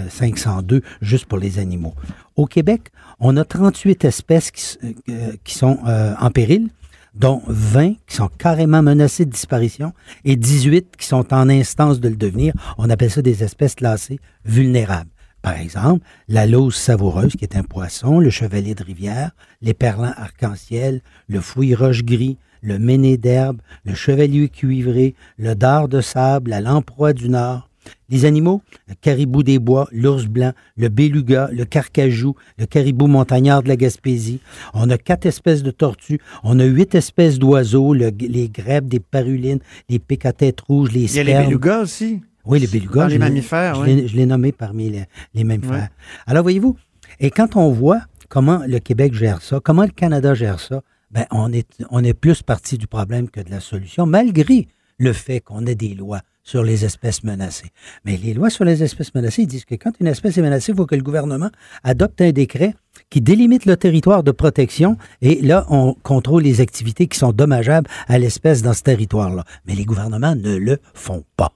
502 juste pour les animaux. Au Québec, on a 38 espèces qui, euh, qui sont euh, en péril, dont 20 qui sont carrément menacées de disparition et 18 qui sont en instance de le devenir. On appelle ça des espèces classées vulnérables. Par exemple, la lose savoureuse, qui est un poisson, le chevalier de rivière, les perlins arc-en-ciel, le fouille roche gris, le méné d'herbe, le chevalier cuivré, le dard de sable, la lamproie du Nord. Les animaux, le caribou des bois, l'ours blanc, le beluga, le carcajou, le caribou montagnard de la Gaspésie. On a quatre espèces de tortues, on a huit espèces d'oiseaux, les grèbes, des parulines, les pics à tête rouge, les spermes. Il y a les belugas aussi. Oui, les belugas. les mammifères, oui. Je l'ai nommé parmi les, les mammifères. Alors, voyez-vous, et quand on voit comment le Québec gère ça, comment le Canada gère ça, ben, on, est, on est plus parti du problème que de la solution, malgré le fait qu'on ait des lois sur les espèces menacées. Mais les lois sur les espèces menacées disent que quand une espèce est menacée, il faut que le gouvernement adopte un décret qui délimite le territoire de protection et là, on contrôle les activités qui sont dommageables à l'espèce dans ce territoire-là. Mais les gouvernements ne le font pas.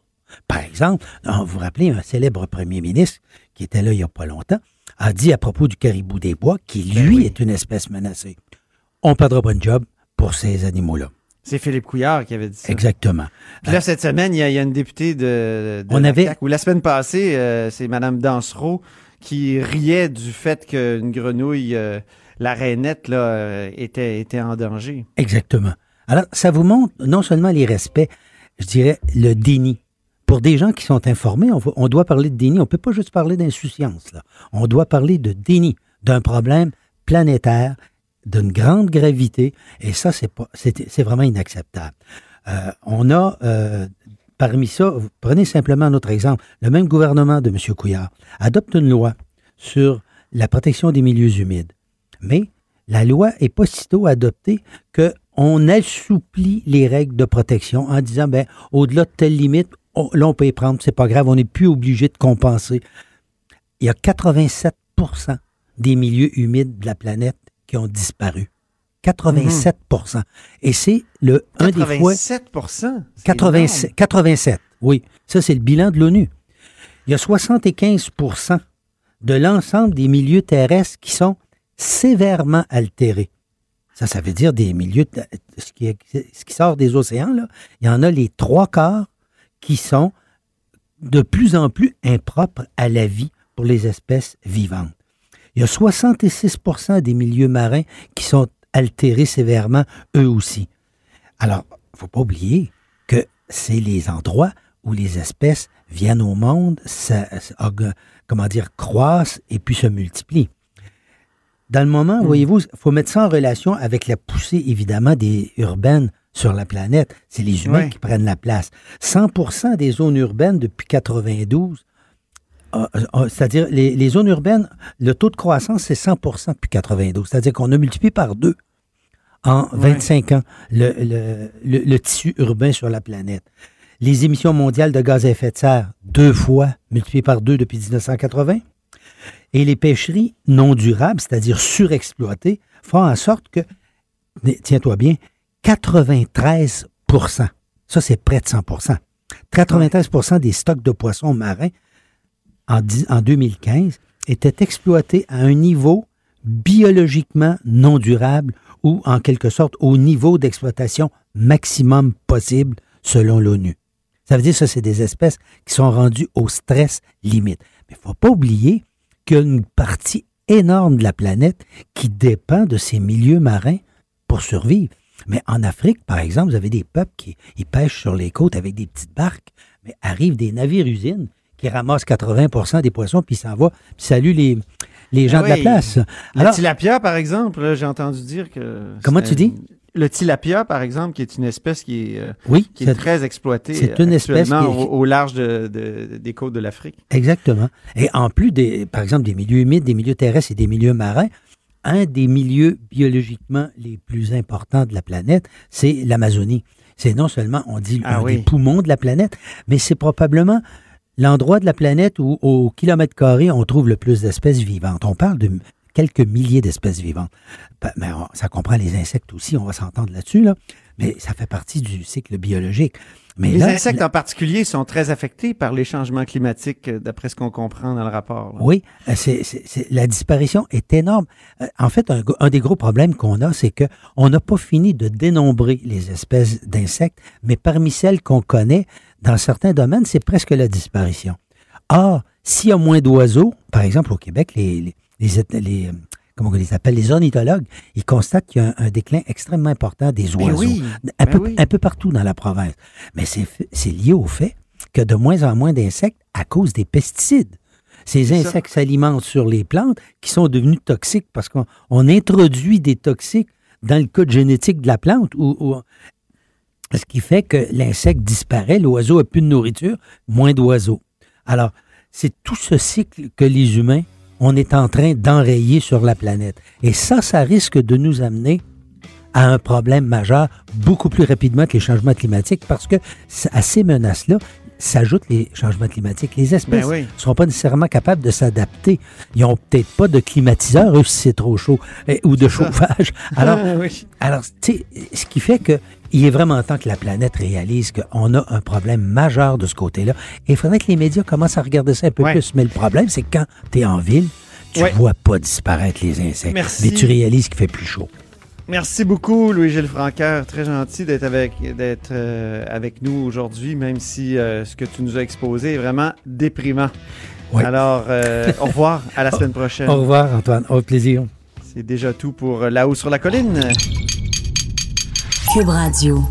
Par exemple, vous vous rappelez, un célèbre premier ministre qui était là il n'y a pas longtemps a dit à propos du caribou des bois, qui Ben lui est une espèce menacée on ne perdra pas de job pour ces animaux-là. C'est Philippe Couillard qui avait dit ça. Exactement. Puis là, cette semaine, il y, a, il y a une députée de, de On la avait- ou la semaine passée, euh, c'est Mme Dansereau qui riait du fait qu'une grenouille, euh, la rainette, là, euh, était, était en danger. Exactement. Alors, ça vous montre non seulement les respects, je dirais le déni. Pour des gens qui sont informés, on, doit parler de déni. On ne peut pas juste parler d'insouciance. là. On doit parler de déni, d'un problème planétaire, d'une grande gravité. Et ça, c'est vraiment inacceptable. Euh, on a, euh, parmi ça, vous prenez simplement un autre exemple. Le même gouvernement de M. Couillard adopte une loi sur la protection des milieux humides. Mais la loi est pas sitôt adoptée qu'on assouplit les règles de protection en disant, ben, au-delà de telle limite, on- là, on peut y prendre, c'est pas grave, on n'est plus obligé de compenser. Il y a 87% des milieux humides de la planète qui ont disparu. 87% Et c'est le un des fois. 87 c'est 87, énorme. 87, oui. Ça, c'est le bilan de l'ONU. Il y a 75% de l'ensemble des milieux terrestres qui sont sévèrement altérés. Ça, ça veut dire des milieux, ce qui, ce qui sort des océans, là, il y en a les trois quarts qui sont de plus en plus impropres à la vie pour les espèces vivantes. Il y a 66% des milieux marins qui sont altérés sévèrement, eux aussi. Alors, il ne faut pas oublier que c'est les endroits où les espèces viennent au monde, ça- ça- aug- comment dire, croissent et puis se multiplient. Dans le moment, voyez-vous, il faut mettre ça en relation avec la poussée, évidemment, des urbaines sur la planète. C'est les humains qui prennent la place. 100% des zones urbaines depuis 92, ah, ah, c'est-à-dire les, les zones urbaines, le taux de croissance, c'est 100% depuis 92. C'est-à-dire qu'on a multiplié par deux en 25 ans le, le- le- le tissu urbain sur la planète. Les émissions mondiales de gaz à effet de serre, deux fois, multipliées par deux depuis 1980. Et les pêcheries non durables, c'est-à-dire surexploitées, font en sorte que, tiens-toi bien, 93% Ça, c'est près de 100% 93% des stocks de poissons marins en, en 2015 étaient exploités à un niveau biologiquement non durable ou en quelque sorte au niveau d'exploitation maximum possible selon l'ONU. Ça veut dire que c'est des espèces qui sont rendues au stress limite. Mais il ne faut pas oublier qu'il y a une partie énorme de la planète qui dépend de ces milieux marins pour survivre. Mais en Afrique, par exemple, vous avez des peuples qui ils pêchent sur les côtes avec des petites barques, mais arrivent des navires-usines qui ramassent 80% des poissons, puis s'en va, puis saluent les, les gens Ah de la place. Le tilapia, par exemple, j'ai entendu dire que. Comment tu dis? Le tilapia, par exemple, qui est une espèce qui est, euh, Oui, qui est très exploitée c'est une espèce actuellement qui est- au, au large de- de- des côtes de l'Afrique. Exactement. Et en plus des, par exemple, des milieux humides, des milieux terrestres et des milieux marins, un des milieux biologiquement les plus importants de la planète, c'est l'Amazonie. C'est non seulement, on dit, Ah un oui. des poumons de la planète, mais c'est probablement l'endroit de la planète où, au kilomètre carré, on trouve le plus d'espèces vivantes. On parle de quelques milliers d'espèces vivantes. Mais ça comprend les insectes aussi, on va s'entendre là-dessus, là. mais ça fait partie du cycle biologique. Mais les là, insectes en particulier sont très affectés par les changements climatiques, euh, d'après ce qu'on comprend dans le rapport. là. Oui, euh, c'est, la disparition est énorme. Euh, En fait, un, des gros problèmes qu'on a, c'est que on n'a pas fini de dénombrer les espèces d'insectes, mais parmi celles qu'on connaît, dans certains domaines, c'est presque la disparition. Or, s'il y a moins d'oiseaux, par exemple au Québec, les, les, les, comment on les appelle, les ornithologues, ils constatent qu'il y a un, un déclin extrêmement important des Ben oiseaux, oui, un, ben peu, oui. un peu partout dans la province. Mais c'est, lié au fait que de moins en moins d'insectes à cause des pesticides. Ces insectes s'alimentent sur les plantes qui sont devenues toxiques parce qu'on on introduit des toxiques dans le code génétique de la plante ou, ou- ce qui fait que l'insecte disparaît, l'oiseau a plus de nourriture, moins d'oiseaux. Alors, c'est tout ce cycle que les humains, on est en train d'enrayer sur la planète. Et ça, ça risque de nous amener à un problème majeur beaucoup plus rapidement que les changements climatiques parce que à ces menaces-là s'ajoutent les changements climatiques. Les espèces Ben ne oui. seront pas nécessairement capables de s'adapter. Ils n'ont peut-être pas de climatiseur, eux, si c'est trop chaud, eh, ou de chauffage. Alors, Oui. alors tu sais, ce qui fait que il est vraiment temps que la planète réalise qu'on a un problème majeur de ce côté-là. Et il faudrait que les médias commencent à regarder ça un peu Ouais. plus. Mais le problème, c'est que quand tu es en ville, tu Ouais. vois pas disparaître les insectes. Merci. Mais tu réalises qu'il fait plus chaud. Merci beaucoup, Louis-Gilles Francaire. Très gentil d'être avec, d'être, euh, avec nous aujourd'hui, même si euh, ce que tu nous as exposé est vraiment déprimant. Ouais. Alors, euh, au revoir, à la semaine prochaine. Au revoir, Antoine. Au plaisir. C'est déjà tout pour euh, Là-haut sur la colline. Cube Radio.